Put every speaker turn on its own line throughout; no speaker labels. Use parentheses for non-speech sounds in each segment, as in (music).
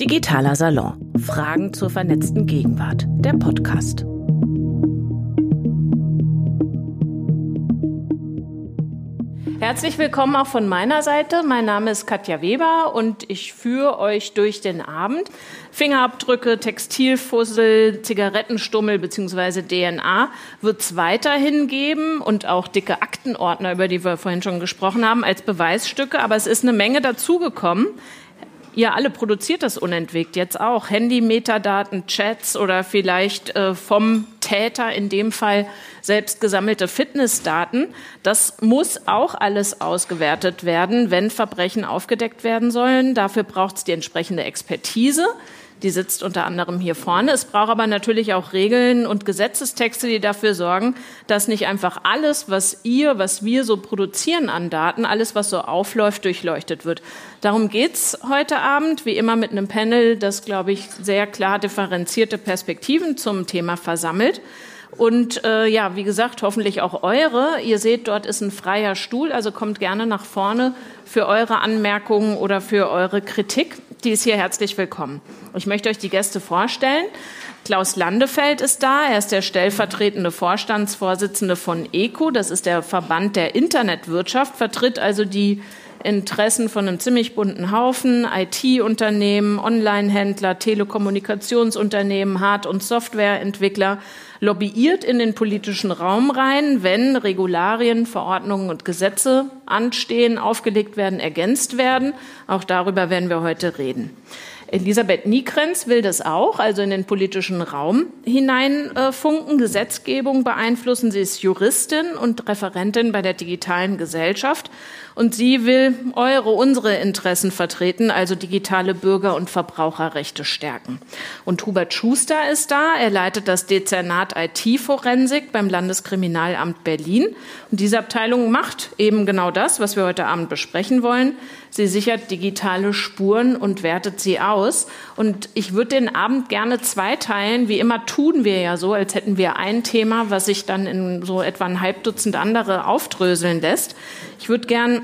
Digitaler Salon. Fragen zur vernetzten Gegenwart. Der Podcast. Herzlich willkommen auch von meiner Seite. Mein Name ist Katja Weber und ich führe euch durch den Abend. Fingerabdrücke, Textilfussel, Zigarettenstummel bzw. DNA wird es weiterhin geben und auch dicke Aktenordner, über die wir vorhin schon gesprochen haben, als Beweisstücke. Aber es ist eine Menge dazugekommen. Ihr alle produziert das unentwegt jetzt auch. Handy, Metadaten, Chats oder vielleicht äh, vom Täter in dem Fall selbst gesammelte Fitnessdaten. Das muss auch alles ausgewertet werden, wenn Verbrechen aufgedeckt werden sollen. Dafür braucht es die entsprechende Expertise. Die sitzt unter anderem hier vorne. Es braucht aber natürlich auch Regeln und Gesetzestexte, die dafür sorgen, dass nicht einfach alles, was ihr, was wir so produzieren an Daten, alles, was so aufläuft, durchleuchtet wird. Darum geht's heute Abend, wie immer mit einem Panel, das, glaube ich, sehr klar differenzierte Perspektiven zum Thema versammelt. Und äh, ja, wie gesagt, hoffentlich auch eure. Ihr seht, dort ist ein freier Stuhl, also kommt gerne nach vorne für eure Anmerkungen oder für eure Kritik. Die ist hier herzlich willkommen. Ich möchte euch die Gäste vorstellen. Klaus Landefeld ist da. Er ist der stellvertretende Vorstandsvorsitzende von ECO. Das ist der Verband der Internetwirtschaft, vertritt also die Interessen von einem ziemlich bunten Haufen, IT-Unternehmen, Online-Händler, Telekommunikationsunternehmen, Hard- und Softwareentwickler, lobbyiert in den politischen Raum rein, wenn Regularien, Verordnungen und Gesetze anstehen, aufgelegt werden, ergänzt werden. Auch darüber werden wir heute reden. Elisabeth Niekrenz will das auch, also in den politischen Raum hineinfunken, Gesetzgebung beeinflussen. Sie ist Juristin und Referentin bei der digitalen Gesellschaft und sie will eure, unsere Interessen vertreten, also digitale Bürger- und Verbraucherrechte stärken. Und Hubert Schuster ist da. Er leitet das Dezernat IT-Forensik beim Landeskriminalamt Berlin. Und diese Abteilung macht eben genau das, was wir heute Abend besprechen wollen. Sie sichert digitale Spuren und wertet sie aus. Und ich würde den Abend gerne zweiteilen. Wie immer tun wir ja so, als hätten wir ein Thema, was sich dann in so etwa ein Halbdutzend andere aufdröseln lässt. Ich würde gern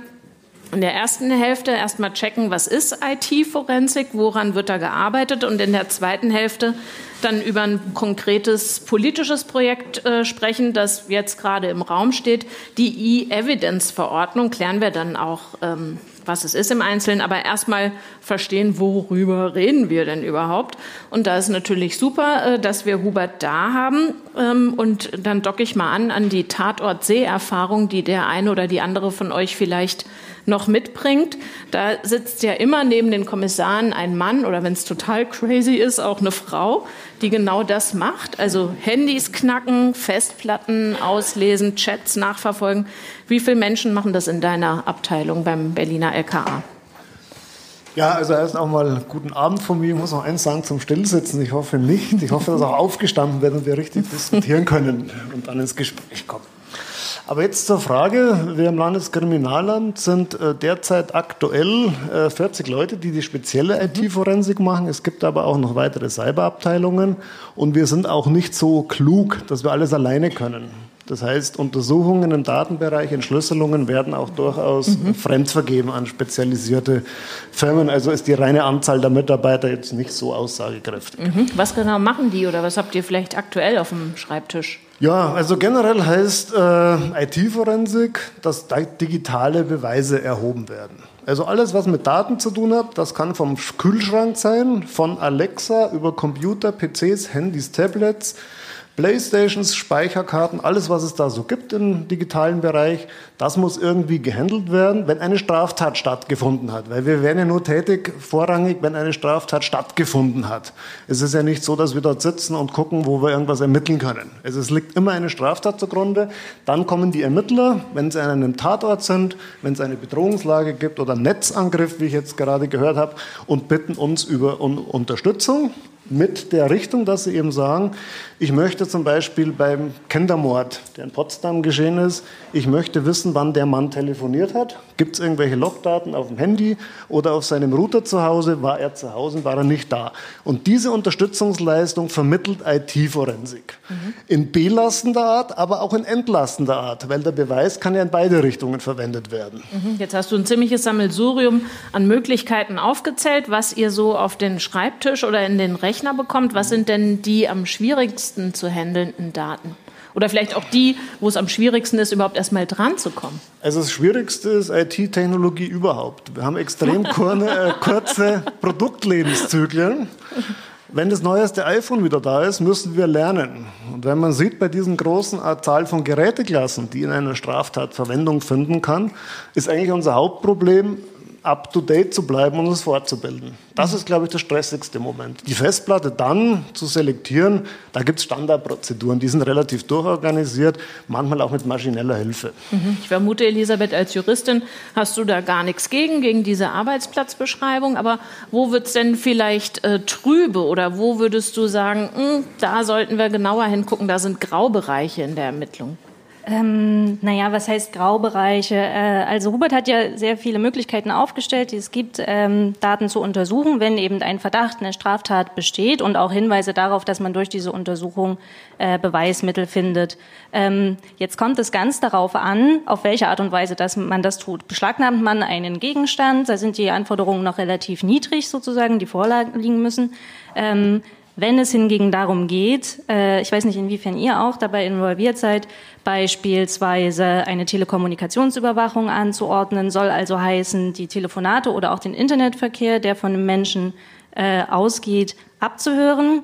in der ersten Hälfte erstmal checken, was ist IT-Forensik, woran wird da gearbeitet und in der zweiten Hälfte dann über ein konkretes politisches Projekt äh, sprechen, das jetzt gerade im Raum steht. Die E-Evidence-Verordnung klären wir dann auch, ähm, was es ist im Einzelnen, aber erstmal verstehen, worüber reden wir denn überhaupt. Und da ist natürlich super, äh, dass wir Hubert da haben. Ähm, und dann docke ich mal an an die Tatort-Seherfahrung, die der eine oder die andere von euch vielleicht noch mitbringt. Da sitzt ja immer neben den Kommissaren ein Mann oder wenn es total crazy ist, auch eine Frau, die genau das macht. Also Handys knacken, Festplatten auslesen, Chats nachverfolgen. Wie viele Menschen machen das in deiner Abteilung beim Berliner LKA?
Ja, also erst auch mal guten Abend von mir. Ich muss noch eins sagen zum Stillsitzen. Ich hoffe nicht. Ich hoffe, dass auch aufgestanden wird und wir richtig diskutieren können und dann ins Gespräch kommen. Aber jetzt zur Frage. Wir im Landeskriminalamt sind äh, derzeit aktuell 40 äh, Leute, die die spezielle mhm. IT-Forensik machen. Es gibt aber auch noch weitere Cyberabteilungen. Und wir sind auch nicht so klug, dass wir alles alleine können. Das heißt, Untersuchungen im Datenbereich, Entschlüsselungen werden auch durchaus mhm. fremdvergeben an spezialisierte Firmen. Also ist die reine Anzahl der Mitarbeiter jetzt nicht so aussagekräftig.
Mhm. Was genau machen die oder was habt ihr vielleicht aktuell auf dem Schreibtisch?
Ja, also generell heißt äh, IT-Forensik, dass digitale Beweise erhoben werden. Also alles, was mit Daten zu tun hat, das kann vom Kühlschrank sein, von Alexa über Computer, PCs, Handys, Tablets, Playstations, Speicherkarten, alles, was es da so gibt im digitalen Bereich, das muss irgendwie gehandelt werden, wenn eine Straftat stattgefunden hat. Weil wir werden ja nur tätig vorrangig, wenn eine Straftat stattgefunden hat. Es ist ja nicht so, dass wir dort sitzen und gucken, wo wir irgendwas ermitteln können. Es liegt immer eine Straftat zugrunde. Dann kommen die Ermittler, wenn sie an einem Tatort sind, wenn es eine Bedrohungslage gibt oder einen Netzangriff, wie ich jetzt gerade gehört habe, und bitten uns über um Unterstützung mit der Richtung, dass sie eben sagen, ich möchte zum Beispiel beim Kindermord, der in Potsdam geschehen ist, ich möchte wissen, wann der Mann telefoniert hat. Gibt es irgendwelche Logdaten auf dem Handy oder auf seinem Router zu Hause? War er zu Hause, war er nicht da? Und diese Unterstützungsleistung vermittelt IT-Forensik. Mhm. In belastender Art, aber auch in entlastender Art, weil der Beweis kann ja in beide Richtungen verwendet werden.
Mhm. Jetzt hast du ein ziemliches Sammelsurium an Möglichkeiten aufgezählt, was ihr so auf den Schreibtisch oder in den Rechner bekommt. Was sind denn die am schwierigsten zu handelnden Daten? Oder vielleicht auch die, wo es am schwierigsten ist, überhaupt erstmal dran zu kommen?
Also das Schwierigste ist IT-Technologie überhaupt. Wir haben extrem (laughs) äh, kurze Produktlebenszyklen. Wenn das neueste iPhone wieder da ist, müssen wir lernen. Und wenn man sieht, bei diesen großen Zahl von Geräteklassen, die in einer Straftat Verwendung finden kann, ist eigentlich unser Hauptproblem, up-to-date zu bleiben und uns fortzubilden. Das ist, glaube ich, der stressigste Moment. Die Festplatte dann zu selektieren, da gibt es Standardprozeduren, die sind relativ durchorganisiert, manchmal auch mit maschineller Hilfe.
Mhm. Ich vermute, Elisabeth, als Juristin hast du da gar nichts gegen, gegen diese Arbeitsplatzbeschreibung, aber wo wird es denn vielleicht äh, trübe oder wo würdest du sagen, mh, hm, da sollten wir genauer hingucken, da sind Graubereiche in der Ermittlung?
Ähm, naja, was heißt Graubereiche? Äh, also Hubert hat ja sehr viele Möglichkeiten aufgestellt, die es gibt, ähm, Daten zu untersuchen, wenn eben ein Verdacht, eine Straftat besteht und auch Hinweise darauf, dass man durch diese Untersuchung äh, Beweismittel findet. Ähm, jetzt kommt es ganz darauf an, auf welche Art und Weise dass man das tut. Beschlagnahmt man einen Gegenstand, da sind die Anforderungen noch relativ niedrig sozusagen, die vorliegen müssen. Ähm, wenn es hingegen darum geht, äh, ich weiß nicht, inwiefern ihr auch dabei involviert seid, beispielsweise eine Telekommunikationsüberwachung anzuordnen, soll also heißen, die Telefonate oder auch den Internetverkehr, der von einem Menschen äh, ausgeht, abzuhören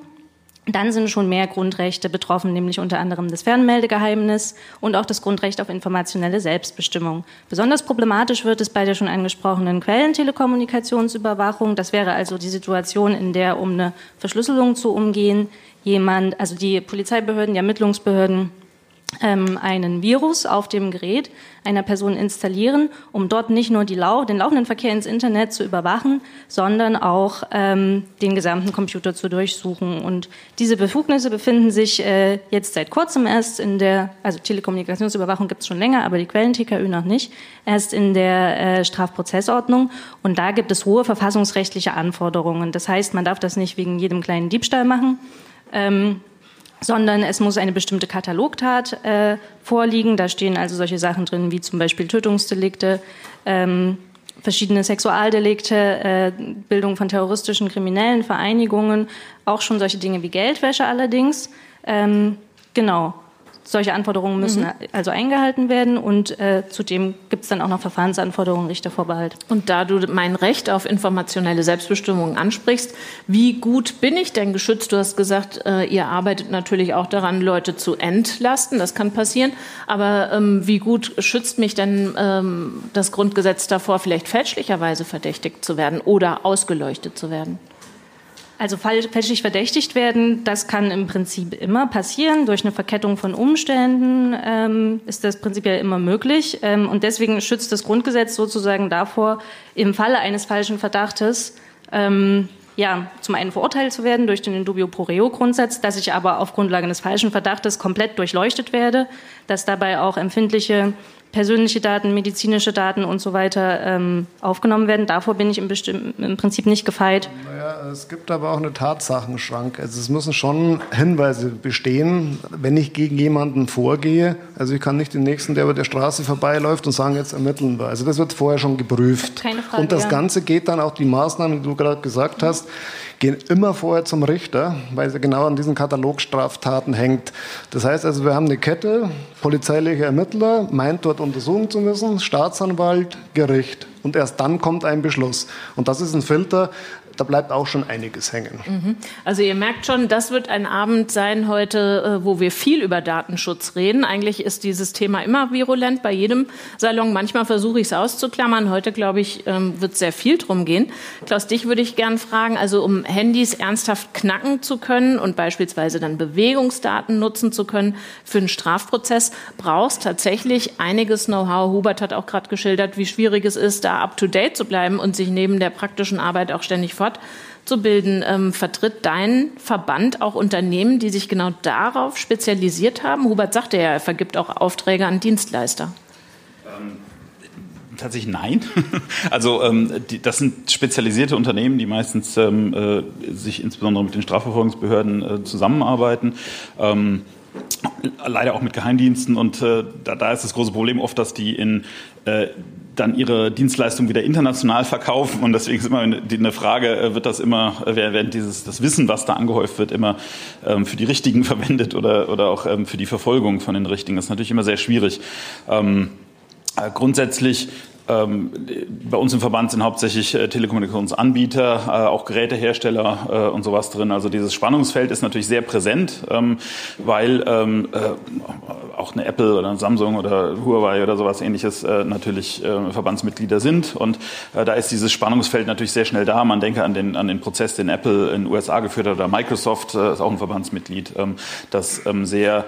dann sind schon mehr Grundrechte betroffen, nämlich unter anderem das Fernmeldegeheimnis und auch das Grundrecht auf informationelle Selbstbestimmung. Besonders problematisch wird es bei der schon angesprochenen Quellentelekommunikationsüberwachung. Das wäre also die Situation, in der, um eine Verschlüsselung zu umgehen, jemand, also die Polizeibehörden, die Ermittlungsbehörden ähm, einen Virus auf dem Gerät einer Person installieren, um dort nicht nur Lau den laufenden Verkehr ins Internet zu überwachen, sondern auch ähm, den gesamten Computer zu durchsuchen. Und diese Befugnisse befinden sich äh, jetzt seit kurzem erst in der, also Telekommunikationsüberwachung gibt es schon länger, aber die Quellen-TKÜ noch nicht, erst in der äh, Strafprozessordnung. Und da gibt es hohe verfassungsrechtliche Anforderungen. Das heißt, man darf das nicht wegen jedem kleinen Diebstahl machen. Ähm, sondern es muss eine bestimmte Katalogtat äh, vorliegen. Da stehen also solche Sachen drin wie zum Beispiel Tötungsdelikte, ähm, verschiedene Sexualdelikte, äh, Bildung von terroristischen kriminellen Vereinigungen, auch schon solche Dinge wie Geldwäsche allerdings. Ähm, genau. Solche Anforderungen müssen mhm. also eingehalten werden und äh, zudem gibt es dann auch noch Verfahrensanforderungen, Richtervorbehalt.
Und da du mein Recht auf informationelle Selbstbestimmung ansprichst, wie gut bin ich denn geschützt? Du hast gesagt, äh, ihr arbeitet natürlich auch daran, Leute zu entlasten, das kann passieren, aber ähm, wie gut schützt mich denn ähm, das Grundgesetz davor, vielleicht fälschlicherweise verdächtigt zu werden oder ausgeleuchtet zu werden?
Also fälschlich verdächtigt werden, das kann im Prinzip immer passieren. Durch eine Verkettung von Umständen ähm, ist das prinzipiell immer möglich. Ähm, und deswegen schützt das Grundgesetz sozusagen davor, im Falle eines falschen Verdachtes ähm, ja, zum einen verurteilt zu werden durch den Indubio pro reo Grundsatz, dass ich aber auf Grundlage eines falschen Verdachtes komplett durchleuchtet werde, dass dabei auch empfindliche persönliche Daten, medizinische Daten und so weiter ähm, aufgenommen werden. Davor bin ich im, im, Prinzip nicht gefeit.
Naja, es gibt aber auch eine Tatsachenschrank. Also es müssen schon Hinweise bestehen, wenn ich gegen jemanden vorgehe. Also ich kann nicht den Nächsten, der über der Straße vorbeiläuft und sagen, jetzt ermitteln wir. Also das wird vorher schon geprüft.
Keine Frage,
und das Ganze geht dann auch die Maßnahmen, die du gerade gesagt hast, gehen immer vorher zum Richter, weil sie genau an diesen Katalogstraftaten hängt. Das heißt also, wir haben eine Kette, polizeiliche Ermittler, meint dort untersuchen zu müssen, Staatsanwalt, Gericht. Und erst dann kommt ein Beschluss. Und das ist ein Filter, da bleibt auch schon einiges hängen.
Mhm. Also ihr merkt schon, das wird ein Abend sein heute, äh, wo wir viel über Datenschutz reden. Eigentlich ist dieses Thema immer virulent bei jedem Salon. Manchmal versuche ich es auszuklammern. Heute, glaube ich, ähm, wird sehr viel drum gehen. Klaus, dich würde ich gern fragen, also um Handys ernsthaft knacken zu können und beispielsweise dann Bewegungsdaten nutzen zu können für einen Strafprozess, brauchst tatsächlich einiges Know-how. Hubert hat auch gerade geschildert, wie schwierig es ist, da up-to-date zu bleiben und sich neben der praktischen Arbeit auch ständig fortzubilden fortzubilden. Ähm, vertritt dein Verband auch Unternehmen, die sich genau darauf spezialisiert haben? Hubert sagte ja, er vergibt auch Aufträge an Dienstleister.
Ähm Tatsächlich nein. (laughs) Also ähm, die, das sind spezialisierte Unternehmen, die meistens ähm, äh, sich insbesondere mit den Strafverfolgungsbehörden äh, zusammenarbeiten. Ähm, leider auch mit Geheimdiensten und äh, da, da, ist das große Problem oft, dass die in äh, dann ihre Dienstleistung wieder international verkaufen und deswegen ist immer eine Frage, äh, wird das immer, äh, während dieses das Wissen, was da angehäuft wird, immer ähm, für die Richtigen (laughs) verwendet oder oder auch ähm, für die Verfolgung von den Richtigen. Das ist natürlich immer sehr schwierig. Ähm, äh, grundsätzlich ähm, bei uns im Verband sind hauptsächlich äh, Telekommunikationsanbieter, äh, auch Gerätehersteller äh, und sowas drin. Also dieses Spannungsfeld ist natürlich sehr präsent, ähm, weil ähm, äh, auch eine Apple oder eine Samsung oder Huawei oder sowas ähnliches äh, natürlich äh, Verbandsmitglieder sind. Und da ist dieses Spannungsfeld natürlich sehr schnell da. Man denke an den, an den Prozess, den Apple in den USA geführt hat oder Microsoft ist auch ein Verbandsmitglied, ähm, das ähm, sehr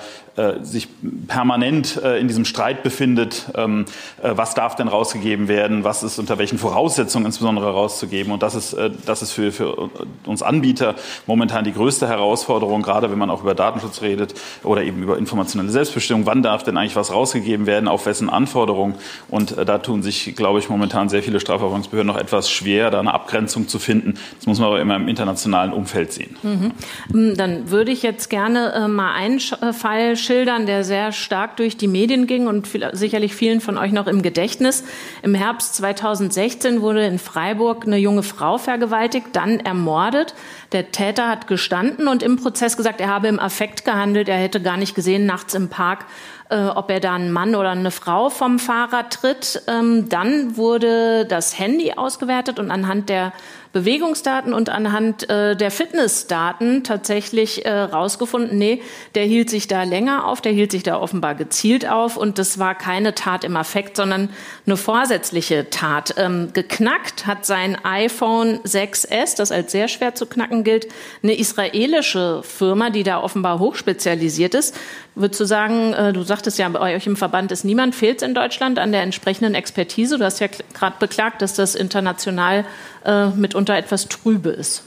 sich permanent äh, in diesem Streit befindet, ähm, äh, was darf denn rausgegeben werden, was ist unter welchen Voraussetzungen insbesondere rauszugeben. Und das ist, das ist für, für uns Anbieter momentan die größte Herausforderung, gerade wenn man auch über Datenschutz redet oder eben über informationelle Selbstbestimmung. Wann darf denn eigentlich was rausgegeben werden, auf wessen Anforderungen? Und da tun sich, glaube ich, momentan sehr viele Strafverfolgungsbehörden noch etwas schwer, da eine Abgrenzung zu finden. Das muss man aber immer im internationalen Umfeld sehen.
Mhm. Dann würde ich jetzt gerne mal einen Fall schildern, der sehr stark durch die Medien ging und viel, sicherlich vielen von euch noch im Gedächtnis. Im Herbst 2016 wurde in Freiburg eine junge Frau vergewaltigt, dann ermordet. Der Täter hat gestanden und im Prozess gesagt, er habe im Affekt gehandelt, er hätte gar nicht gesehen nachts im Park, äh, ob er da einen Mann oder eine Frau vom Fahrrad tritt. Ähm, dann wurde das Handy ausgewertet und anhand der Bewegungsdaten und anhand äh, der Fitnessdaten tatsächlich äh, rausgefunden, nee, der hielt sich da länger auf, der hielt sich da offenbar gezielt auf und das war keine Tat im Affekt, sondern eine vorsätzliche Tat. Ähm, geknackt hat sein iPhone 6S, das als sehr schwer zu knacken gilt, eine israelische Firma, die da offenbar hochspezialisiert ist. Würdest du sagen, äh, du sagtest ja, bei euch im Verband ist niemand, fehlt es in Deutschland an der entsprechenden Expertise? Du hast ja gerade beklagt, dass das international äh, mitunter etwas trübe ist.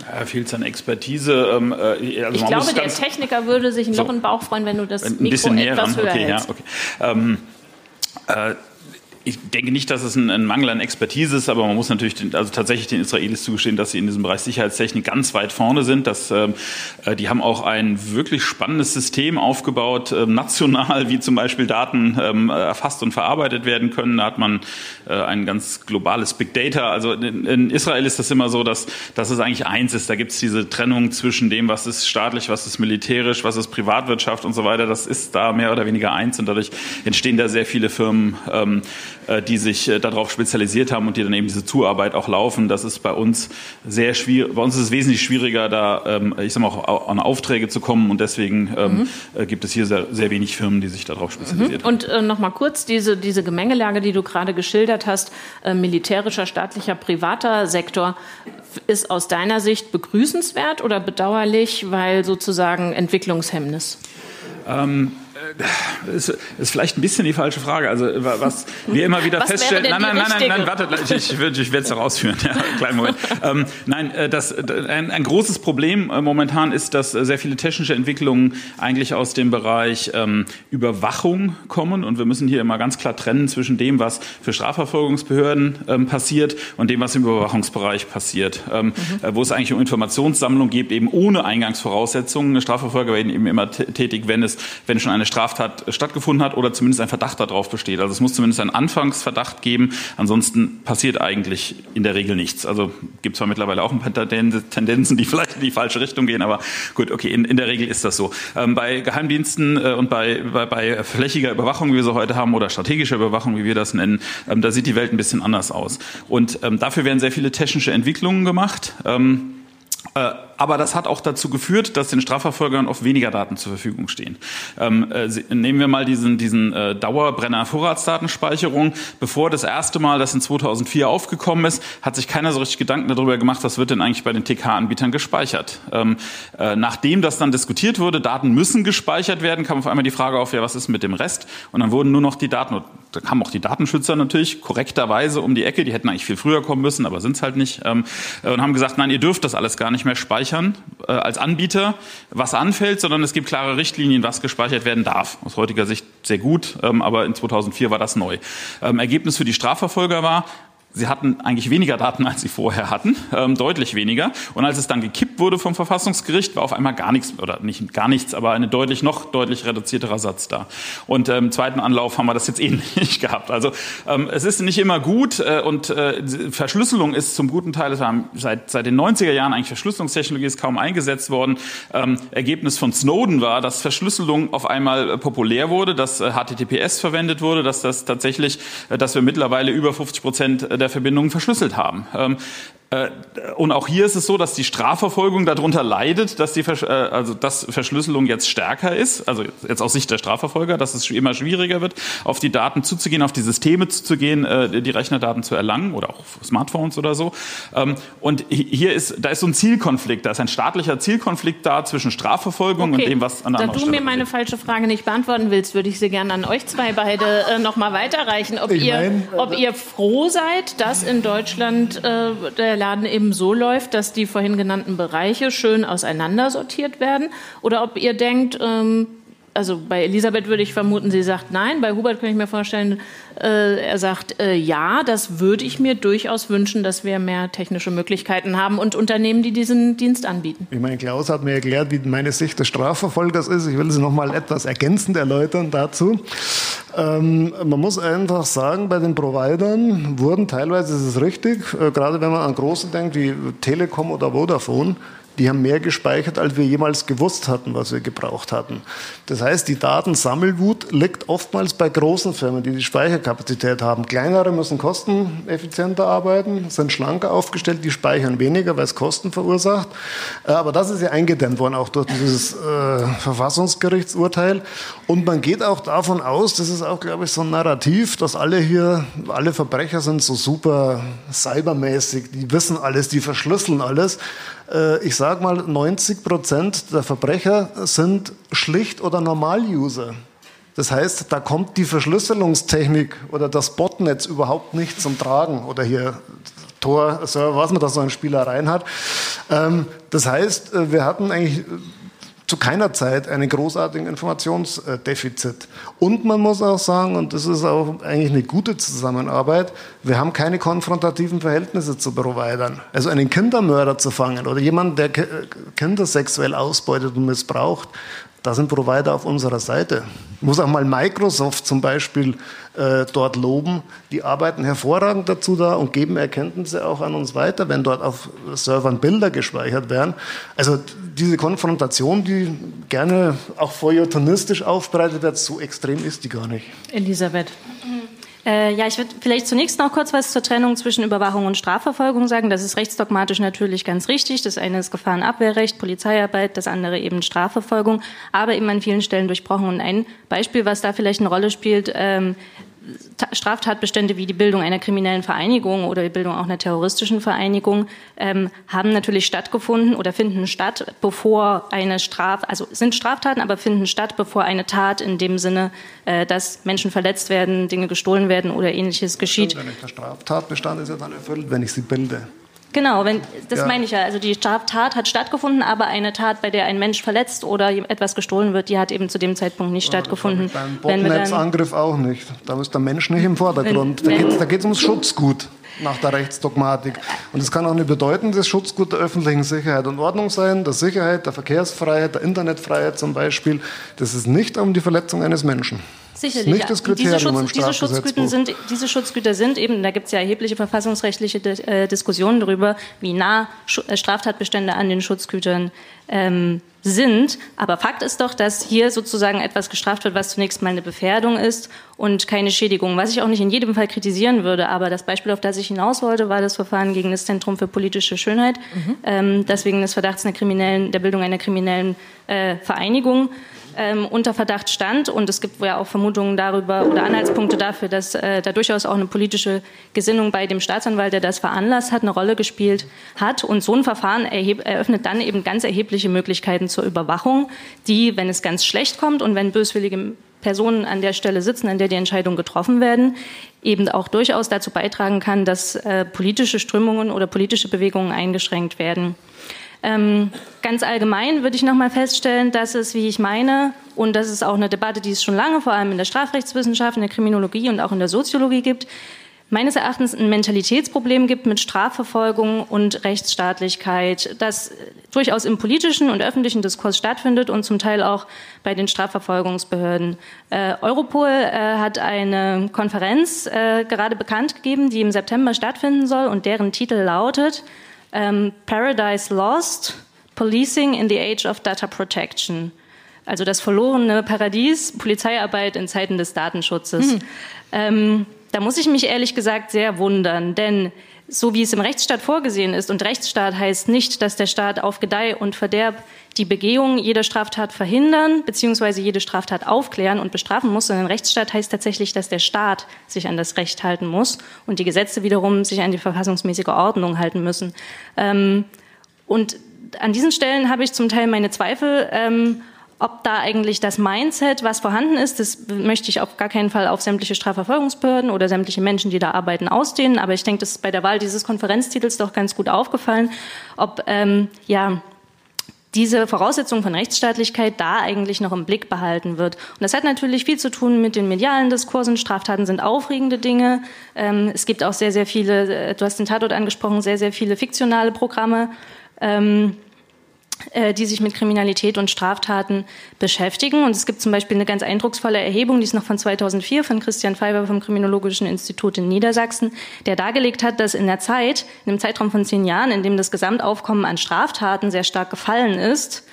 Ja, fehlt es an Expertise.
Ähm, äh, also ich glaube, der Techniker würde sich noch so, den Bauch freuen, wenn du das Mikro etwas höher okay, hältst. Ja, okay. Ähm,
äh, ich denke nicht, dass es ein, ein, Mangel an Expertise ist, aber man muss natürlich den, also tatsächlich den Israelis zugestehen, dass sie in diesem Bereich Sicherheitstechnik ganz weit vorne sind. Dass, ähm, äh, die haben auch ein wirklich spannendes System aufgebaut, äh, national, wie zum Beispiel Daten ähm, erfasst und verarbeitet werden können. Da hat man äh, ein ganz globales Big Data. Also in, in, Israel ist das immer so, dass, dass es eigentlich eins ist. Da gibt es diese Trennung zwischen dem, was ist staatlich, was ist militärisch, was ist Privatwirtschaft und so weiter. Das ist da mehr oder weniger eins und dadurch entstehen da sehr viele Firmen. Ähm, äh, die sich äh, darauf spezialisiert haben und die dann eben diese Zuarbeit auch laufen. Das ist bei uns sehr schwierig. Bei uns ist es wesentlich schwieriger, da, ähm, ich sag mal, auch an Aufträge zu kommen und deswegen ähm, mhm. Äh, gibt es hier sehr, sehr wenig Firmen, die sich darauf spezialisiert
mhm. haben. Und äh, nochmal kurz, diese, diese Gemengelage, die du gerade geschildert hast, äh, militärischer, staatlicher, privater Sektor, ist aus deiner Sicht begrüßenswert oder bedauerlich, weil sozusagen Entwicklungshemmnis?
Ähm, ist, ist vielleicht ein bisschen die falsche Frage. Also was wir immer wieder was feststellen. Nein, nein, nein, nein, nein, warte, ich, ich, ich werde es herausführen. Ja, kleinen Moment. ähm, nein, äh, das, ein, ein, großes Problem äh, momentan ist, dass sehr viele technische Entwicklungen eigentlich aus dem Bereich ähm, Überwachung kommen. Und wir müssen hier immer ganz klar trennen zwischen dem, was für Strafverfolgungsbehörden ähm, passiert und dem, was im Überwachungsbereich passiert. Ähm, mhm. Äh, wo es eigentlich um Informationssammlung geht, eben ohne Eingangsvoraussetzungen. Strafverfolger werden eben immer tätig, wenn es, wenn schon eine Straftat stattgefunden hat oder zumindest ein Verdacht darauf besteht. Also es muss zumindest einen Anfangsverdacht geben. Ansonsten passiert eigentlich in der Regel nichts. Also gibt zwar mittlerweile auch ein paar Tendenzen, die (laughs) vielleicht in die falsche Richtung gehen, aber gut, okay, in, in der Regel ist das so. Ähm, bei Geheimdiensten äh, und bei, bei, bei flächiger Überwachung, wie wir sie heute haben, oder strategischer Überwachung, wie wir das nennen, ähm, da sieht die Welt ein bisschen anders aus. Und ähm, dafür werden sehr viele technische Entwicklungen gemacht. Ähm, äh, aber das hat auch dazu geführt, dass den Strafverfolgern oft weniger Daten zur Verfügung stehen. Ähm, äh, nehmen wir mal diesen, diesen äh, Dauerbrenner Vorratsdatenspeicherung. Bevor das erste Mal das in 2004 aufgekommen ist, hat sich keiner so richtig Gedanken darüber gemacht, was wird denn eigentlich bei den TK-Anbietern gespeichert. Ähm, äh, nachdem das dann diskutiert wurde, Daten müssen gespeichert werden, kam auf einmal die Frage auf, ja, was ist mit dem Rest? Und dann wurden nur noch die Daten, da kamen auch die Datenschützer natürlich korrekterweise um die Ecke, die hätten eigentlich viel früher kommen müssen, aber sind es halt nicht, ähm, und haben gesagt, nein, ihr dürft das alles gar nicht mehr speichern äh, als Anbieter, was anfällt, sondern es gibt klare Richtlinien, was gespeichert werden darf. Aus heutiger Sicht sehr gut, ähm, aber in 2004 war das neu. Ähm, Ergebnis für die Strafverfolger war, Sie hatten eigentlich weniger Daten, als sie vorher hatten, ähm, deutlich weniger. Und als es dann gekippt wurde vom Verfassungsgericht, war auf einmal gar nichts, oder nicht gar nichts, aber eine deutlich, noch deutlich reduzierterer Satz da. Und im zweiten Anlauf haben wir das jetzt (laughs) ähnlich gehabt. Also ähm, es ist nicht immer gut äh, und äh, Verschlüsselung ist zum guten Teil, seit, seit den 90er Jahren eigentlich Verschlüsselungstechnologie ist kaum eingesetzt worden. Ähm, Ergebnis von Snowden war, dass Verschlüsselung auf einmal äh, populär wurde, dass HTTPS äh, verwendet wurde, dass das tatsächlich, äh, dass wir mittlerweile über 50 Prozent der der Verbindungen verschlüsselt haben. Äh, und auch hier ist es so, dass die Strafverfolgung darunter leidet, dass die Versch äh, also dass Verschlüsselung jetzt stärker ist, also jetzt aus Sicht der Strafverfolger, dass es immer schwieriger wird, auf die Daten zuzugehen, auf die Systeme zuzugehen, äh, die Rechnerdaten zu erlangen oder auch Smartphones oder so. Ähm, und hier ist, da ist so ein Zielkonflikt, da ist ein staatlicher Zielkonflikt da zwischen Strafverfolgung okay. und dem, was
an der Da du mir meine falsche Frage nicht beantworten willst, würde ich sie gerne an euch zwei beide äh, nochmal weiterreichen, ob ihr, mein, ob ihr froh seid, dass in Deutschland äh, der Laden eben so läuft, dass die vorhin genannten Bereiche schön auseinandersortiert werden? Oder ob ihr denkt, ähm, also bei Elisabeth würde ich vermuten, sie sagt nein. Bei Hubert kann ich mir vorstellen, äh, er sagt äh, ja, das würde ich mir durchaus wünschen, dass wir mehr technische Möglichkeiten haben und Unternehmen, die diesen Dienst anbieten.
Ich meine, Klaus hat mir erklärt, wie meine Sicht des Strafverfolgers ist. Ich will sie noch mal etwas ergänzend erläutern dazu. Ähm, man muss einfach sagen, bei den Providern wurden teilweise, ist es richtig, äh, gerade wenn man an große denkt, wie Telekom oder Vodafone, die haben mehr gespeichert, als wir jemals gewusst hatten, was wir gebraucht hatten. Das heißt, die Datensammelwut liegt oftmals bei großen Firmen, die die Speicherkapazität haben. Kleinere müssen kosteneffizienter arbeiten, sind schlanker aufgestellt, die speichern weniger, weil es Kosten verursacht. Äh, aber das ist ja eingedämmt worden, auch durch dieses äh, Verfassungsgerichtsurteil. Und man geht auch davon aus, das ist auch, glaube ich, so ein Narrativ, dass alle hier, alle Verbrecher sind so super cybermäßig, die wissen alles, die verschlüsseln alles. Äh, ich sage mal, 90 Prozent der Verbrecher sind schlicht oder Normal-User. Das heißt, da kommt die Verschlüsselungstechnik oder das Botnetz überhaupt nicht zum Tragen oder hier Tor, Server, was man da so an Spielereien hat. Ähm, das heißt, äh, wir hatten eigentlich zu keiner Zeit einen großartigen Informationsdefizit. Und man muss auch sagen, und das ist auch eigentlich eine gute Zusammenarbeit, wir haben keine konfrontativen Verhältnisse zu Providern. Also einen Kindermörder zu fangen oder jemanden, der Kinder sexuell ausbeutet und missbraucht, da sind Provider auf unserer Seite. Ich muss auch mal Microsoft zum Beispiel äh, dort loben. Die arbeiten hervorragend dazu da und geben Erkenntnisse auch an uns weiter, wenn dort auf Servern Bilder gespeichert werden. Also diese Konfrontation, die gerne auch feuilletonistisch aufbereitet wird, so extrem ist die gar nicht.
Elisabeth.
Äh, ja, ich würde vielleicht zunächst noch kurz was zur Trennung zwischen Überwachung und Strafverfolgung sagen. Das ist rechtsdogmatisch natürlich ganz richtig. Das eine ist Gefahrenabwehrrecht, Polizeiarbeit, das andere eben Strafverfolgung, aber eben an vielen Stellen durchbrochen. Und ein Beispiel, was da vielleicht eine Rolle spielt, ähm, Straftatbestände wie die Bildung einer kriminellen Vereinigung oder die Bildung auch einer terroristischen Vereinigung ähm, haben natürlich stattgefunden oder finden statt, bevor eine Straf, also sind Straftaten, aber finden statt, bevor eine Tat in dem Sinne, äh, dass Menschen verletzt werden, Dinge gestohlen werden oder ähnliches geschieht.
Wenn der Straftatbestand ist ja dann erfüllt, wenn ich sie bilde.
Genau, wenn, das ja. meine ich ja. Also die Tat hat stattgefunden, aber eine Tat, bei der ein Mensch verletzt oder etwas gestohlen wird, die hat eben zu dem Zeitpunkt nicht ja, stattgefunden.
Beim Botnetzangriff auch nicht. Da ist der Mensch nicht im Vordergrund. Wenn, da geht es ums Schutzgut nach der Rechtsdogmatik. Und es kann auch ein bedeutendes Schutzgut der öffentlichen Sicherheit und Ordnung sein, der Sicherheit, der Verkehrsfreiheit, der Internetfreiheit zum Beispiel. Das ist nicht um die Verletzung eines Menschen.
Sicherlich. Nicht das Kriterium diese, Schutz, diese, Schutzgüter sind, diese Schutzgüter sind eben, da gibt es ja erhebliche verfassungsrechtliche äh, Diskussionen darüber, wie nah äh, Straftatbestände an den Schutzgütern ähm, sind. Aber Fakt ist doch, dass hier sozusagen etwas gestraft wird, was zunächst mal eine Befährdung ist und keine Schädigung. Was ich auch nicht in jedem Fall kritisieren würde, aber das Beispiel, auf das ich hinaus wollte, war das Verfahren gegen das Zentrum für politische Schönheit, mhm. ähm, das wegen des Verdachts einer kriminellen, der Bildung einer kriminellen äh, Vereinigung ähm, unter Verdacht stand. Und es gibt ja auch Vermutungen darüber oder Anhaltspunkte dafür, dass äh, da durchaus auch eine politische Gesinnung bei dem Staatsanwalt, der das veranlasst hat, eine Rolle gespielt hat. Und so ein Verfahren eröffnet dann eben ganz erhebliche Möglichkeiten zur Überwachung, die, wenn es ganz schlecht kommt und wenn böswillige Personen an der Stelle sitzen, an der die Entscheidungen getroffen werden, eben auch durchaus dazu beitragen kann, dass äh, politische Strömungen oder politische Bewegungen eingeschränkt werden. Ähm, ganz allgemein würde ich noch mal feststellen, dass es, wie ich meine, und das ist auch eine Debatte, die es schon lange vor allem in der Strafrechtswissenschaft, in der Kriminologie und auch in der Soziologie gibt, meines Erachtens ein Mentalitätsproblem gibt mit Strafverfolgung und Rechtsstaatlichkeit, das durchaus im politischen und öffentlichen Diskurs stattfindet und zum Teil auch bei den Strafverfolgungsbehörden. Äh, Europol äh, hat eine Konferenz äh, gerade bekannt gegeben, die im September stattfinden soll und deren Titel lautet ähm, Paradise Lost, Policing in the Age of Data Protection. Also das verlorene Paradies, Polizeiarbeit in Zeiten des Datenschutzes. Hm. Ähm, da muss ich mich ehrlich gesagt sehr wundern, denn so wie es im Rechtsstaat vorgesehen ist, und Rechtsstaat heißt nicht, dass der Staat auf Gedeih und Verderb die Begehung jeder Straftat verhindern bzw. jede Straftat aufklären und bestrafen muss, sondern Rechtsstaat heißt tatsächlich, dass der Staat sich an das Recht halten muss und die Gesetze wiederum sich an die verfassungsmäßige Ordnung halten müssen. Ähm, und an diesen Stellen habe ich zum Teil meine Zweifel, ähm, ob da eigentlich das Mindset, was vorhanden ist, das möchte ich auf gar keinen Fall auf sämtliche Strafverfolgungsbehörden oder sämtliche Menschen, die da arbeiten, ausdehnen. Aber ich denke, das ist bei der Wahl dieses Konferenztitels doch ganz gut aufgefallen, ob ähm, ja diese Voraussetzung von Rechtsstaatlichkeit da eigentlich noch im Blick behalten wird. Und das hat natürlich viel zu tun mit den medialen Diskursen. Straftaten sind aufregende Dinge. Ähm, es gibt auch sehr, sehr viele, äh, du hast den Tatort angesprochen, sehr, sehr viele fiktionale Programme. Ähm, äh, die sich mit Kriminalität und Straftaten beschäftigen. Und es gibt zum Beispiel eine ganz eindrucksvolle Erhebung, die ist noch von 2004 von Christian Feiber vom Kriminologischen Institut in Niedersachsen, der dargelegt hat, dass in der Zeit, in einem Zeitraum von zehn Jahren, in dem das Gesamtaufkommen an Straftaten sehr stark gefallen ist,